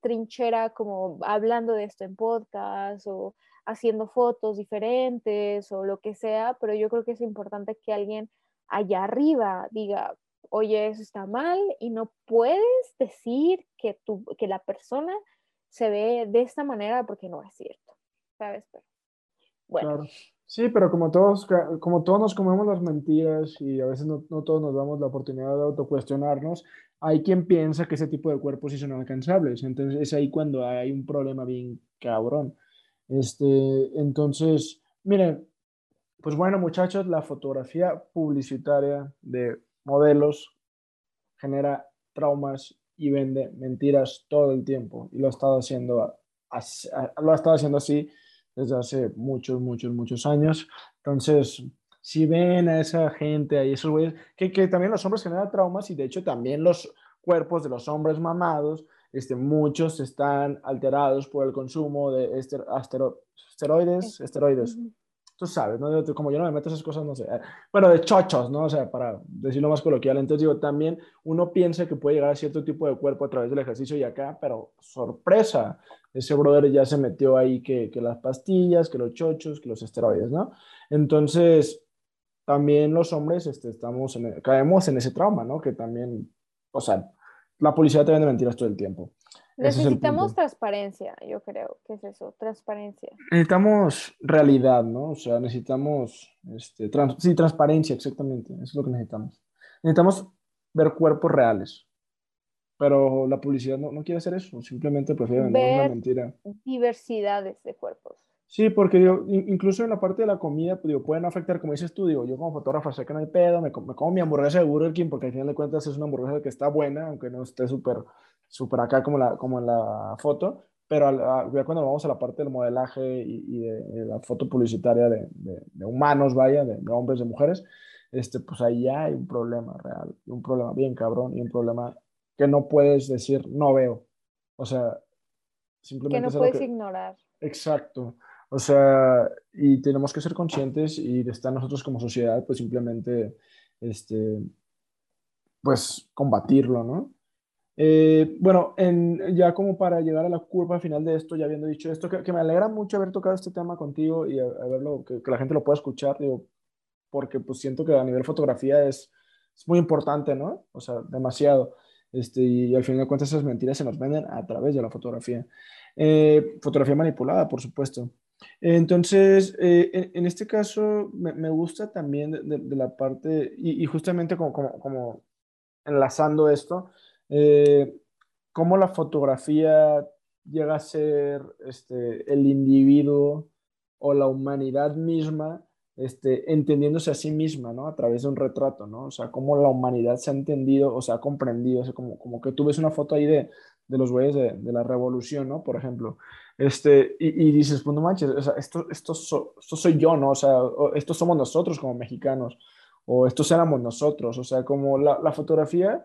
trinchera, como hablando de esto en podcast o haciendo fotos diferentes o lo que sea, pero yo creo que es importante que alguien allá arriba diga, oye, eso está mal y no puedes decir que, tu, que la persona se ve de esta manera porque no es cierto, ¿sabes? Pero, bueno. Sí, pero como todos, como todos nos comemos las mentiras y a veces no, no, todos nos damos la oportunidad de autocuestionarnos, hay quien piensa que ese tipo de cuerpos sí son alcanzables. Entonces es ahí cuando hay un problema bien cabrón. Este, entonces, miren, pues bueno, muchachos, la fotografía publicitaria de modelos genera traumas y vende mentiras todo el tiempo y lo ha estado haciendo lo ha estado haciendo así desde hace muchos, muchos, muchos años. Entonces, si ven a esa gente ahí, esos güeyes, que, que también los hombres generan traumas y de hecho también los cuerpos de los hombres mamados, este, muchos están alterados por el consumo de ester, esteroides, esteroides. Tú sabes, ¿no? Como yo no me meto esas cosas, no sé. Bueno, de chochos, ¿no? O sea, para decirlo más coloquial. Entonces digo, también uno piensa que puede llegar a cierto tipo de cuerpo a través del ejercicio y acá, pero sorpresa, ese brother ya se metió ahí que, que las pastillas, que los chochos, que los esteroides, ¿no? Entonces, también los hombres este, estamos en, caemos en ese trauma, ¿no? Que también, o sea, la policía te vende mentiras todo el tiempo. Necesitamos transparencia, yo creo, ¿qué es eso? Transparencia. Necesitamos realidad, ¿no? O sea, necesitamos, este, sí, transparencia, exactamente, eso es lo que necesitamos. Necesitamos ver cuerpos reales, pero la publicidad no, no quiere hacer eso, simplemente prefiere vender una mentira. Diversidades de cuerpos. Sí, porque digo, incluso en la parte de la comida, pues, digo, pueden afectar, como dices tú, digo, yo como fotógrafo sé que no hay pedo, me, me, como mi hamburguesa de Burger King porque al final de cuentas es una hamburguesa que está buena, aunque no esté súper súper acá como, la, como en la foto, pero ya cuando vamos a la parte del modelaje y, de, la foto publicitaria de, de, humanos, vaya, de, hombres, de mujeres, este, pues ahí ya hay un problema real, un problema bien cabrón y un problema que no puedes decir no veo. O sea, simplemente... Que no puedes ignorar. Exacto. O sea, y tenemos que ser conscientes y estar nosotros como sociedad, pues simplemente, este, pues combatirlo, ¿no? Eh, bueno, en, ya como para llegar a la curva final de esto, ya habiendo dicho esto, que, me alegra mucho haber tocado este tema contigo y haberlo, que, la gente lo pueda escuchar, digo, porque pues siento que a nivel fotografía es, es muy importante, ¿no? O sea, demasiado. Este, y, al final de cuentas esas mentiras se nos venden a través de la fotografía. Eh, fotografía manipulada, por supuesto. Entonces, eh, en, este caso, me, me gusta también de, la parte, y, justamente como, como, enlazando esto, eh, cómo la fotografía llega a ser este, el individuo o la humanidad misma este, entendiéndose a sí misma, ¿no? A través de un retrato, ¿no? O sea, cómo la humanidad se ha entendido o se ha comprendido, o sea, como, como que tú ves una foto ahí de, de los güeyes de, de, la revolución, ¿no? Por ejemplo, este, y, y dices, pues no manches, o sea, esto, esto, esto soy yo, ¿no? O sea, estos somos nosotros como mexicanos, o estos éramos nosotros, o sea, como la, la fotografía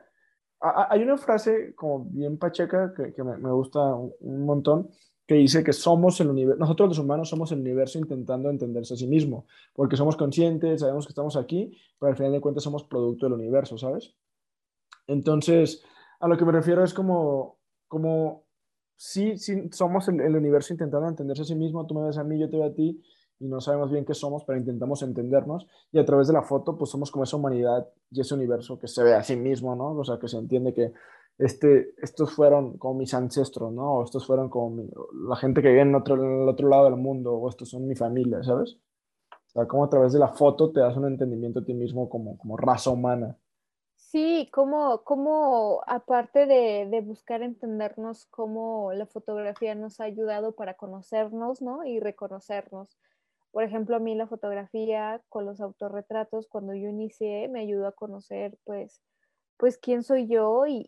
hay una frase como bien pacheca que, me, gusta un, montón, que dice que somos el universo, nosotros los humanos somos el universo intentando entenderse a sí mismo, porque somos conscientes, sabemos que estamos aquí, pero al final de cuentas somos producto del universo, ¿sabes? Entonces, a lo que me refiero es como, como sí, sí somos el, el universo intentando entenderse a sí mismo, tú me ves a mí, yo te veo a ti, y no sabemos bien qué somos, pero intentamos entendernos y a través de la foto pues somos como esa humanidad y ese universo que se ve a sí mismo, ¿no? O sea, que se entiende que este, estos fueron como mis ancestros, ¿no? O estos fueron como la gente que vive en, otro, en el otro lado del mundo, o estos son mi familia, ¿sabes? O sea, como a través de la foto te das un entendimiento a ti mismo como, como raza humana. Sí, como, como aparte de, de, buscar entendernos, cómo la fotografía nos ha ayudado para conocernos, ¿no? Y reconocernos. Por ejemplo, a mí la fotografía con los autorretratos, cuando yo inicié, me ayudó a conocer, pues, pues quién soy yo y,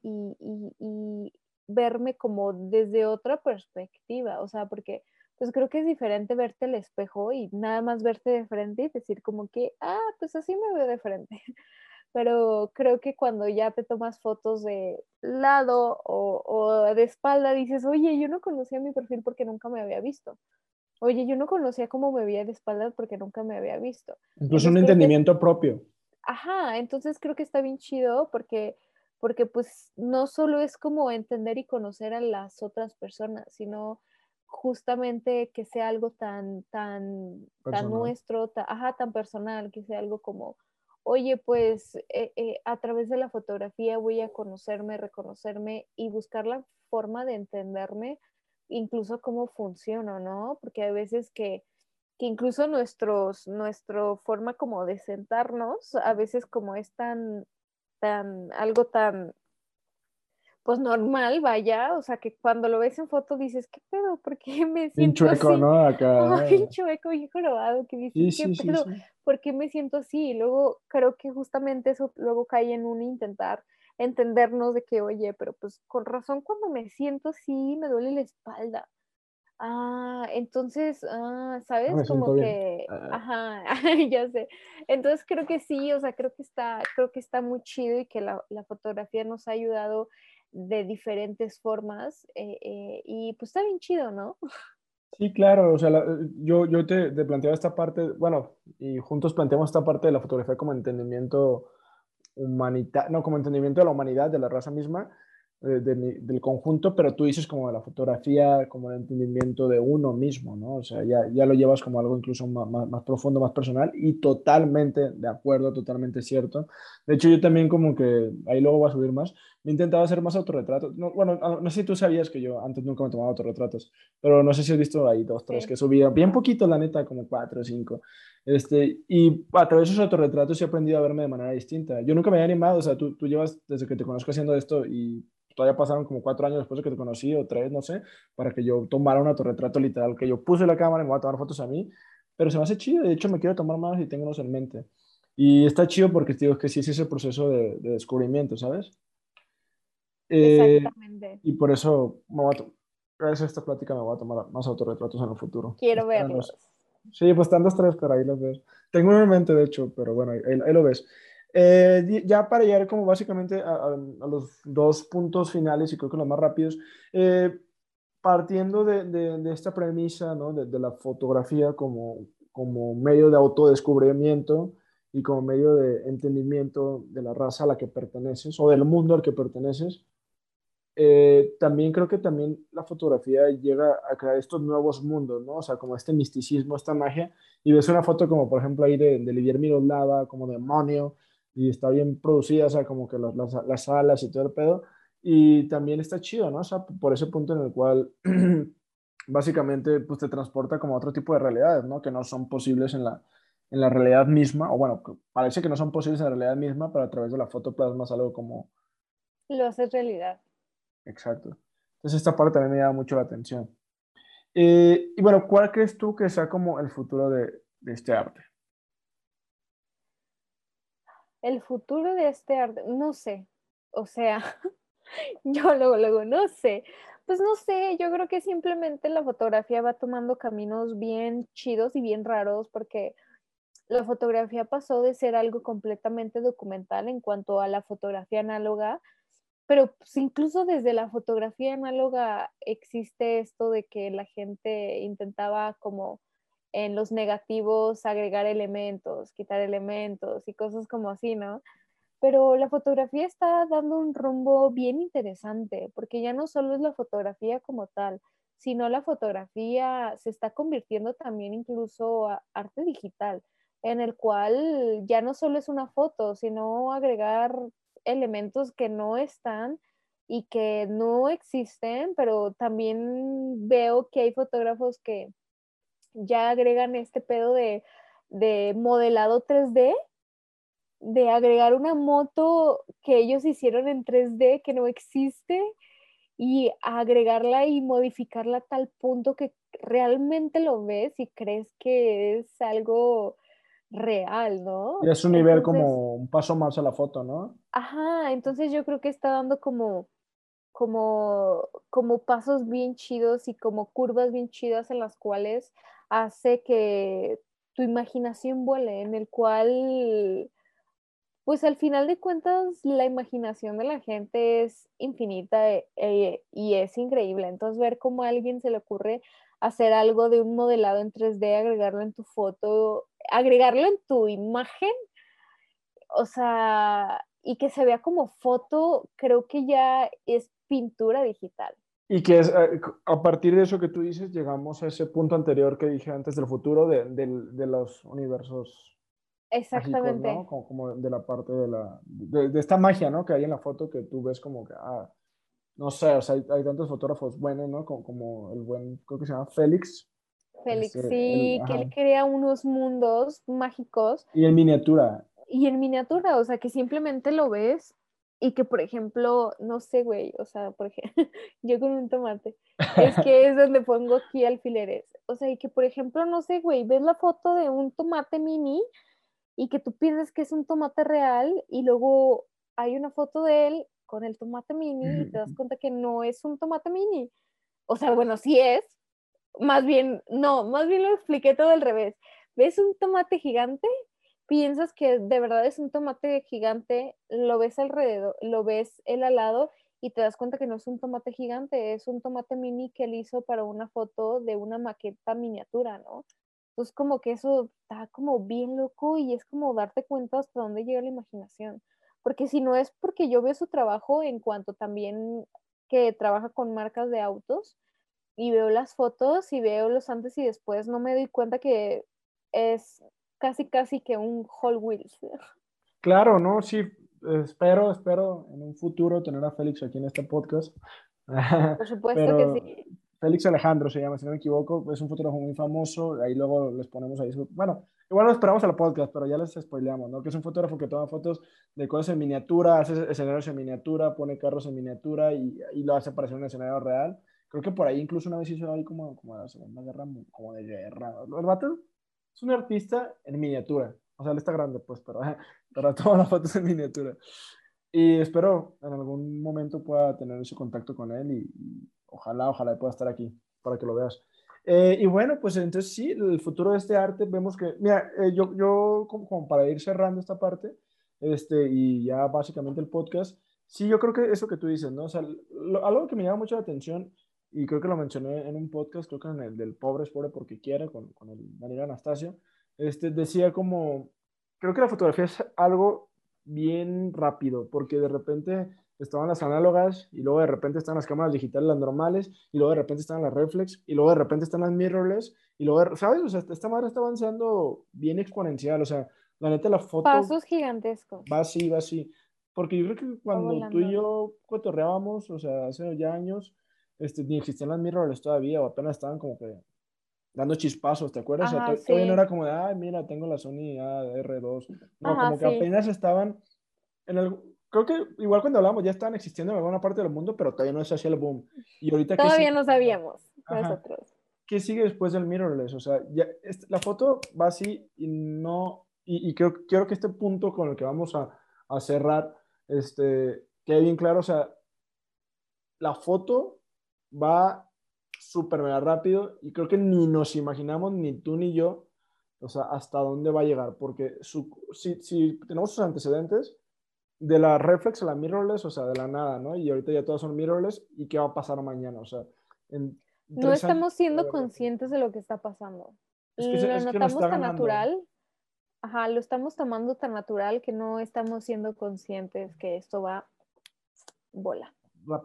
verme como desde otra perspectiva, o sea, porque pues creo que es diferente verte al espejo y nada más verte de frente y decir como que, ah, pues así me veo de frente. Pero creo que cuando ya te tomas fotos de lado o de espalda, dices, oye, yo no conocía mi perfil porque nunca me había visto oye, yo no conocía cómo me veía de espaldas porque nunca me había visto. Incluso un entendimiento propio. Ajá, entonces creo que está bien chido porque, porque pues no solo es como entender y conocer a las otras personas, sino justamente que sea algo tan, tan, tan nuestro, ajá, tan personal, que sea algo como, oye, pues eh, eh, a través de la fotografía voy a conocerme, reconocerme y buscar la forma de entenderme, incluso cómo funciona, ¿no? Porque hay veces que, que incluso nuestros, nuestro forma como de sentarnos, a veces como es tan, tan, algo tan pues normal, vaya, o sea, que cuando lo ves en foto dices, ¿qué pedo? ¿Por qué me siento chueco, así? ¿no? Acá. bien chueco, bien jorobado, que dices, ¿qué pedo? ¿Por qué me siento así? Y luego creo que justamente eso luego cae en un intentar entendernos de que, oye, pero pues con razón cuando me siento así me duele la espalda. Ah, entonces, ah, ¿sabes? Como que, ah. ajá, ya sé. Entonces creo que sí, o sea, creo que está, creo que está muy chido y que la, la fotografía nos ha ayudado de diferentes formas eh, eh, y pues está bien chido, ¿no? Sí, claro, o sea, yo, yo te, te, planteaba esta parte, bueno, y juntos planteamos esta parte de la fotografía como entendimiento humanitario, no, como entendimiento de la humanidad, de la raza misma, eh, del conjunto, pero tú dices como de la fotografía, como el entendimiento de uno mismo, ¿no? O sea, ya, ya lo llevas como algo incluso más, más, profundo, más personal y totalmente de acuerdo, totalmente cierto. De hecho, yo también como que, ahí luego voy a subir más, me intentaba hacer más autorretratos. No, bueno, no sé si tú sabías que yo antes nunca me tomaba autorretratos, pero no sé si has visto ahí dos, tres que subía, bien poquito, la neta, como cuatro o cinco. Este, y a través de esos autorretratos he aprendido a verme de manera distinta. Yo nunca me había animado, o sea, tú, tú llevas desde que te conozco haciendo esto y todavía pasaron como cuatro años después de que te conocí, o tres, no sé, para que yo tomara un autorretrato literal, que yo puse la cámara y me voy a tomar fotos a mí, pero se me hace chido, de hecho me quiero tomar más y tengo unos en mente. Y está chido porque digo que sí es ese proceso de, descubrimiento, ¿sabes? Eh, Exactamente. Y por eso, me voy a gracias a esta plática, me voy a tomar más autorretratos en el futuro. Quiero verlos. Sí, pues están dos, tres, pero ahí los ves. Tengo uno en mente, de hecho, pero bueno, ahí lo ves. Eh, ya para llegar como básicamente a, los dos puntos finales y creo que los más rápidos, eh, partiendo de, de, esta premisa ¿no? de, la fotografía como, como medio de autodescubrimiento y como medio de entendimiento de la raza a la que perteneces o del mundo al que perteneces, eh, también creo que también la fotografía llega a crear estos nuevos mundos, ¿no? O sea, como este misticismo, esta magia, y ves una foto como por ejemplo ahí de, de Livier Miroslava, como demonio, y está bien producida, o sea, como que las, las, alas y todo el pedo. Y también está chido, ¿no? O sea, por ese punto en el cual básicamente pues te transporta como a otro tipo de realidades, ¿no? Que no son posibles en la, en la realidad misma, o bueno, parece que no son posibles en la realidad misma, pero a través de la foto plasmas algo como... Lo haces realidad. Exacto. Entonces esta parte también me llama mucho la atención. Eh, y bueno, ¿cuál crees tú que sea como el futuro de, de este arte? el futuro de este arte, no sé, o sea, yo luego, luego, no sé, pues no sé, yo creo que simplemente la fotografía va tomando caminos bien chidos y bien raros porque la fotografía pasó de ser algo completamente documental en cuanto a la fotografía análoga, pero pues, incluso desde la fotografía análoga existe esto de que la gente intentaba como en los negativos agregar elementos, quitar elementos y cosas como así, ¿no? Pero la fotografía está dando un rumbo bien interesante, porque ya no solo es la fotografía como tal, sino la fotografía se está convirtiendo también incluso a arte digital, en el cual ya no solo es una foto, sino agregar elementos que no están y que no existen, pero también veo que hay fotógrafos que ya agregan este pedo de, modelado 3D, de agregar una moto que ellos hicieron en 3D que no existe y agregarla y modificarla a tal punto que realmente lo ves y crees que es algo real, ¿no? Y es un nivel como un paso más a la foto, ¿no? Ajá, entonces yo creo que está dando como, como, como pasos bien chidos y como curvas bien chidas en las cuales hace que tu imaginación vuele, en el cual, pues al final de cuentas, la imaginación de la gente es infinita eh, eh, y es increíble. Entonces, ver cómo a alguien se le ocurre hacer algo de un modelado en 3D, agregarlo en tu foto, agregarlo en tu imagen, o sea, y que se vea como foto, creo que ya es pintura digital. Y que es, eh, a partir de eso que tú dices, llegamos a ese punto anterior que dije antes del futuro, de, de los universos. Exactamente. ¿no? como, de la parte de la, de, esta magia, ¿no? Que hay en la foto que tú ves como que, ah, no sé, o sea, hay, hay tantos fotógrafos buenos, ¿no? Como, como, el buen, creo que se llama Félix. Félix, sí, que él crea unos mundos mágicos. Y en miniatura. Y en miniatura, o sea, que simplemente lo ves y que, por ejemplo, no sé, güey, o sea, por ejemplo, yo con un tomate, es que es donde pongo aquí alfileres. O sea, y que, por ejemplo, no sé, güey, ves la foto de un tomate mini y que tú piensas que es un tomate real y luego hay una foto de él con el tomate mini y te das cuenta que no es un tomate mini. O sea, bueno, sí es, más bien, no, más bien lo expliqué todo al revés. ¿Ves un tomate gigante piensas que de verdad es un tomate gigante, lo ves alrededor, lo ves él al lado y te das cuenta que no es un tomate gigante, es un tomate mini que él hizo para una foto de una maqueta miniatura, ¿no? Entonces como que eso está como bien loco y es como darte cuenta hasta dónde llega la imaginación. Porque si no es porque yo veo su trabajo en cuanto también que trabaja con marcas de autos y veo las fotos y veo los antes y después, no me doy cuenta que es casi, casi que un Hall Wheels. Claro, ¿no? Sí, espero, espero en un futuro tener a Félix aquí en este podcast. Por supuesto que sí. Félix Alejandro se llama, si no me equivoco, es un fotógrafo muy famoso, ahí luego les ponemos ahí bueno, igual lo esperamos al podcast, pero ya les spoileamos, ¿no? Que es un fotógrafo que toma fotos de cosas en miniatura, hace escenarios en miniatura, pone carros en miniatura y, y lo hace parecer un escenario real. Creo que por ahí incluso una vez hizo ahí como, como la Segunda Guerra, como de guerra. ¿El vato? es un artista en miniatura. O sea, él está grande, pues, pero, pero toma las fotos en miniatura. Y espero en algún momento pueda tener ese contacto con él y, ojalá, ojalá pueda estar aquí para que lo veas. Eh, y bueno, pues entonces sí, el futuro de este arte, vemos que, mira, eh, yo, yo como, para ir cerrando esta parte, este, y ya básicamente el podcast, sí, yo creo que eso que tú dices, ¿no? O sea, algo que me llama mucho la atención y creo que lo mencioné en un podcast, creo que en el del Pobre es Pobre porque quiere, con, con el Daniel Anastasio, este, decía como, creo que la fotografía es algo bien rápido, porque de repente estaban las análogas y luego de repente están las cámaras digitales, las normales, y luego de repente están las reflex, y luego de repente están las mirrorless, y luego, ¿sabes? O sea, esta madre está avanzando bien exponencial, o sea, la neta la foto... Pasos gigantescos. Va así, va así. Porque yo creo que cuando tú y yo cotorreábamos, o sea, hace ya años, este, ni existían las mirrorless todavía, o apenas estaban como que dando chispazos, ¿te acuerdas? o sea, todavía no era como de, ay, mira, tengo la Sony R2. No, como que apenas estaban en el... Creo que igual cuando hablamos ya estaban existiendo en alguna parte del mundo, pero todavía no se hacía el boom. Y ahorita todavía no sabíamos nosotros. ¿Qué sigue después del mirrorless? O sea, ya, la foto va así y no... Y, y creo, quiero que este punto con el que vamos a, a cerrar, este, quede bien claro, o sea, la foto va súper rápido y creo que ni nos imaginamos, ni tú ni yo, o sea, hasta dónde va a llegar, porque su, si, si, tenemos sus antecedentes, de la reflex a la mirrorless, o sea, de la nada, ¿no? Y ahorita ya todas son mirrorless, ¿y qué va a pasar mañana? O sea, no estamos siendo conscientes de lo que está pasando. lo notamos tan natural. Ajá, lo estamos tomando tan natural que no estamos siendo conscientes que esto va bola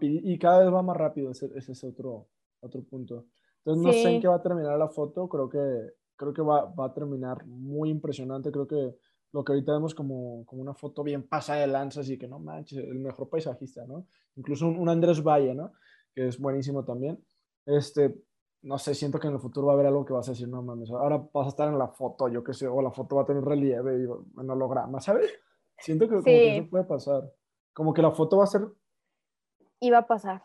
y cada vez va más rápido, ese, ese es otro, otro punto. Entonces no sé en qué va a terminar la foto, creo que, creo que va, va, a terminar muy impresionante, creo que lo que ahorita vemos como, como una foto bien pasada de lanzas y que no manches, el mejor paisajista, ¿no? Incluso un, Andrés Valle, ¿no? Que es buenísimo también. Este, no sé, siento que en el futuro va a haber algo que vas a decir, no mames, ahora vas a estar en la foto, yo qué sé, o la foto va a tener relieve y en holograma, ¿sabes? Siento que, como que eso puede pasar. Como que la foto va a ser iba a pasar.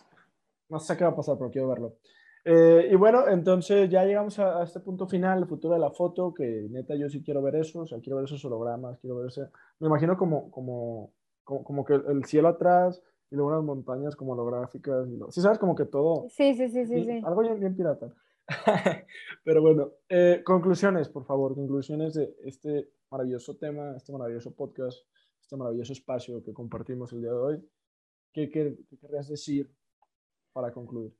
No sé qué va a pasar, pero quiero verlo. Eh, y bueno, entonces ya llegamos a, este punto final, el futuro de la foto, que neta yo sí quiero ver eso, o sea, quiero ver esos hologramas, quiero ver ese... Me imagino como, como, como, que el cielo atrás y luego unas montañas como holográficas. Y Sí, sabes, como que todo... Sí, sí, sí, sí. sí. Algo bien, pirata. Pero bueno, eh, conclusiones, por favor, conclusiones de este maravilloso tema, este maravilloso podcast, este maravilloso espacio que compartimos el día de hoy. ¿Qué, qué, querrías decir para concluir?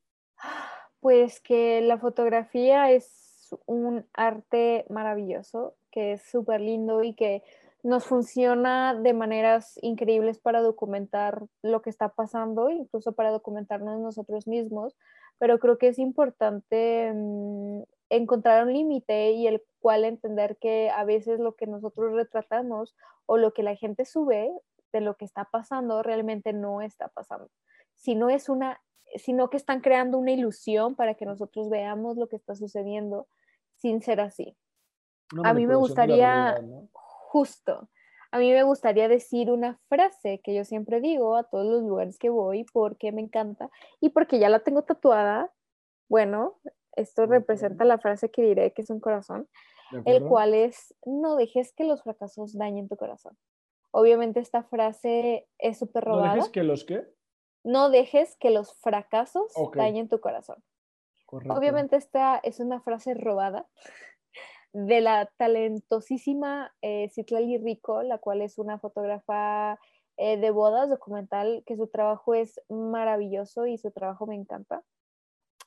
Pues que la fotografía es un arte maravilloso, que es súper lindo y que nos funciona de maneras increíbles para documentar lo que está pasando, incluso para documentarnos nosotros mismos, pero creo que es importante mm, encontrar un límite y el cual entender que a veces lo que nosotros retratamos o lo que la gente sube de lo que está pasando realmente no está pasando, sino es una sino que están creando una ilusión para que nosotros veamos lo que está sucediendo sin ser así. a mí me gustaría, justo, a mí me gustaría decir una frase que yo siempre digo a todos los lugares que voy porque me encanta y porque ya la tengo tatuada. Bueno, esto representa la frase que diré que es un corazón, el cual es, no dejes que los fracasos dañen tu corazón. Obviamente esta frase es súper robada. ¿No dejes que los qué? No dejes que los fracasos dañen tu corazón. Obviamente esta es una frase robada de la talentosísima eh, Citlali Rico, la cual es una fotógrafa eh, de bodas documental, que su trabajo es maravilloso y su trabajo me encanta.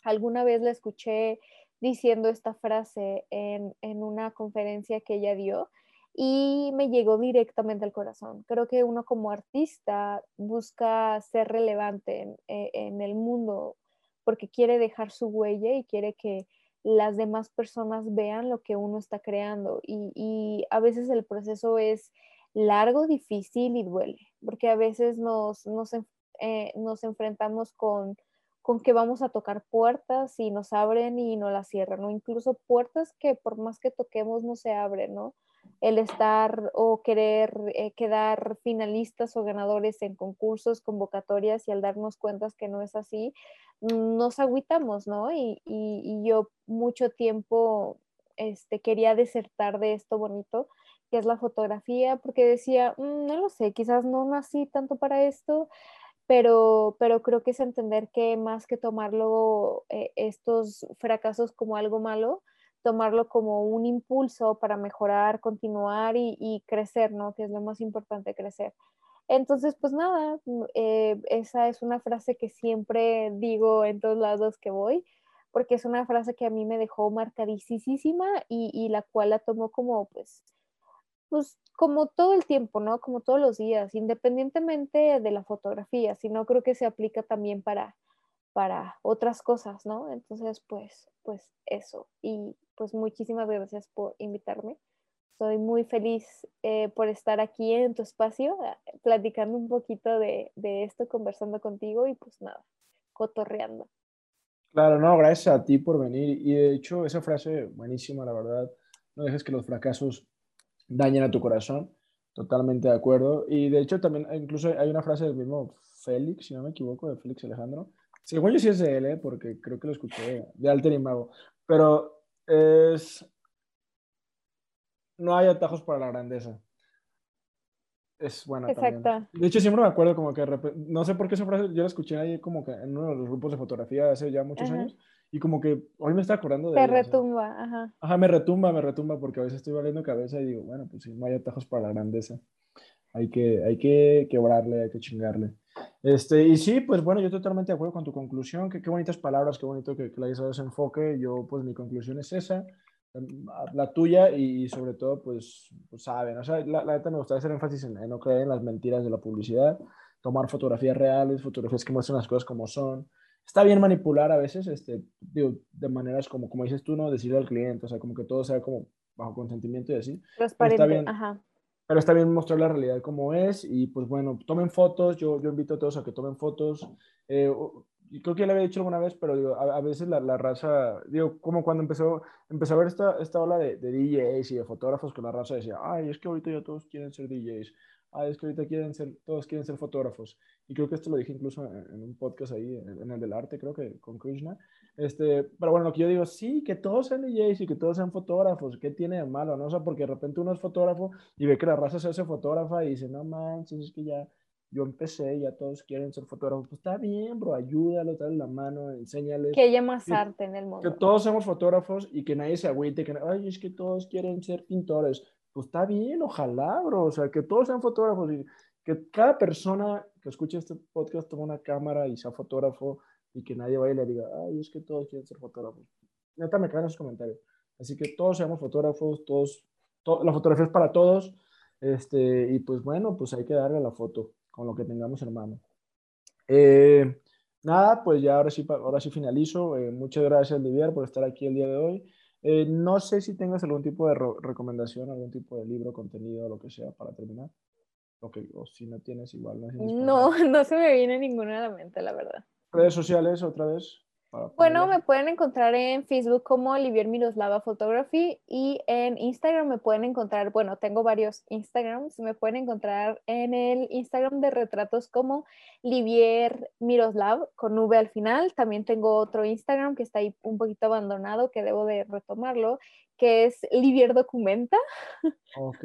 Alguna vez la escuché diciendo esta frase en, en una conferencia que ella dio y me llegó directamente al corazón. Creo que uno como artista busca ser relevante eh, en, el mundo porque quiere dejar su huella y quiere que las demás personas vean lo que uno está creando. Y, a veces el proceso es largo, difícil y duele, porque a veces nos, nos, eh, nos enfrentamos con, con que vamos a tocar puertas y nos abren y no las cierran, o incluso puertas que por más que toquemos no se abren, ¿no? El estar o querer eh, quedar finalistas o ganadores en concursos, convocatorias y al darnos cuenta que no es así, nos agüitamos, ¿no? Y, yo mucho tiempo este, quería desertar de esto bonito que es la fotografía, porque decía, mm, no lo sé, quizás no nací tanto para esto, pero, pero creo que es entender que más que tomarlo eh, estos fracasos como algo malo, tomarlo como un impulso para mejorar, continuar y, crecer, ¿no? Que es lo más importante, crecer. Entonces, pues nada, mm, eh, esa es una frase que siempre digo en todos lados que voy, porque es una frase que a mí me dejó marcadísima y, y la cual la tomo como, pues, pues, como todo el tiempo, ¿no? Como todos los días, independientemente de la fotografía, sino creo que se aplica también para, para otras cosas, ¿no? Entonces, pues, pues eso. Y pues muchísimas gracias por invitarme. Estoy muy feliz eh, por estar aquí en tu espacio, ah, platicando un poquito de, de, esto, conversando contigo y pues nada, cotorreando. Claro, no, gracias a ti por venir. Y de hecho, esa frase buenísima, la verdad, no dejes que los fracasos dañen a tu corazón. Totalmente de acuerdo. Y de hecho, también incluso hay una frase del mismo Félix, si no me equivoco, de Félix Alejandro, Según yo sí es de él, ¿eh? porque creo que lo escuché de Alter y Mago. Pero es... No hay atajos para la grandeza. Es buena Exacto. De hecho, siempre me acuerdo como que... No sé por qué esa frase yo la escuché ahí como que en uno de los grupos de fotografía hace ya muchos años. Y como que hoy me está acordando de... Te retumba, ajá. Ajá, me retumba, me retumba porque a veces estoy valiendo cabeza y digo, bueno, pues sí, no hay atajos para la grandeza. Hay que, hay que quebrarle, hay que chingarle. Este, y sí, pues bueno, yo totalmente de acuerdo con tu conclusión, que qué bonitas palabras, qué bonito que, que le hayas dado ese enfoque. Yo, pues mi conclusión es esa, la tuya y, sobre todo, pues, pues, saben, o sea, la, la neta me gustaría hacer énfasis en, no creer en las mentiras de la publicidad, tomar fotografías reales, fotografías que muestran las cosas como son. Está bien manipular a veces, este, digo, de maneras como, como dices tú, ¿no? Decirle al cliente, o sea, como que todo sea como bajo consentimiento y así. Transparente, ajá pero está bien mostrar la realidad como es y pues bueno, tomen fotos, yo, yo invito a todos a que tomen fotos. Eh, creo que ya le había dicho alguna vez, pero digo, a, veces la, la, raza, digo, como cuando empezó, empezó a ver esta, esta ola de, de, DJs y de fotógrafos que la raza decía, ay, es que ahorita ya todos quieren ser DJs, ay, es que ahorita quieren ser, todos quieren ser fotógrafos. Y creo que esto lo dije incluso en, un podcast ahí, en, el del arte, creo que con Krishna. Este, pero bueno, lo que yo digo, sí, que todos sean DJs y que todos sean fotógrafos, ¿qué tiene de malo? ¿no? O sea, porque de repente uno es fotógrafo y ve que la raza se hace fotógrafa y dice, no manches, es que ya yo empecé, ya todos quieren ser fotógrafos. Pues está bien, bro, ayúdalo, dale la mano, enséñales. Que haya más arte en el mundo. Que todos seamos fotógrafos y que nadie se agüite, que, ay, es que todos quieren ser pintores. Pues está bien, ojalá, bro, o sea, que todos sean fotógrafos y que cada persona que escuche este podcast tome una cámara y sea fotógrafo y que nadie vaya y le diga, ay, es que todos quieren ser fotógrafos. Neta, me caen esos comentarios. Así que todos seamos fotógrafos, todos, la fotografía es para todos, este, y pues bueno, pues hay que darle la foto con lo que tengamos en mano. Eh, nada, pues ya ahora sí, ahora sí finalizo. Eh, muchas gracias, Livier, por estar aquí el día de hoy. Eh, no sé si tengas algún tipo de recomendación, algún tipo de libro, contenido, lo que sea, para terminar. O si no tienes igual. No, no, se me viene ninguna a la mente, la verdad. Redes sociales, otra vez. Bueno, me pueden encontrar en Facebook como Olivier Miroslava Photography y en Instagram me pueden encontrar, bueno, tengo varios Instagrams, me pueden encontrar en el Instagram de retratos como Livier Miroslav con V al final. También tengo otro Instagram que está ahí un poquito abandonado que debo de retomarlo, que es Livier Documenta. Ok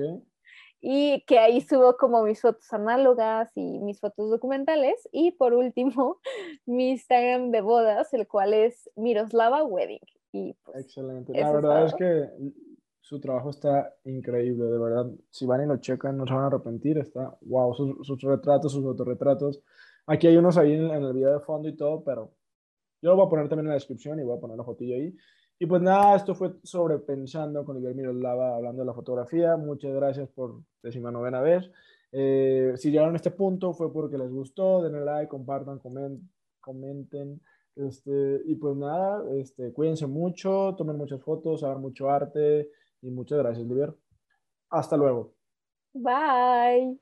y que ahí subo como mis fotos análogas y mis fotos documentales. Y por último, mi Instagram de bodas, el cual es Miroslava Wedding. Y pues, Excelente. La verdad es que su trabajo está increíble, de verdad. Si van y lo checan, no se van a arrepentir. Está, wow, sus, retratos, sus autorretratos. Aquí hay unos ahí en, en, el video de fondo y todo, pero yo lo voy a poner también en la descripción y voy a poner la fotillo ahí. Y pues nada, esto fue sobrepensando con Guillermo Lava hablando de la fotografía. Muchas gracias por décima novena vez. Eh, si llegaron a este punto fue porque les gustó, denle like, compartan, comenten. Este, y pues nada, este, cuídense mucho, tomen muchas fotos, hagan mucho arte y muchas gracias, Livier. Hasta luego. Bye.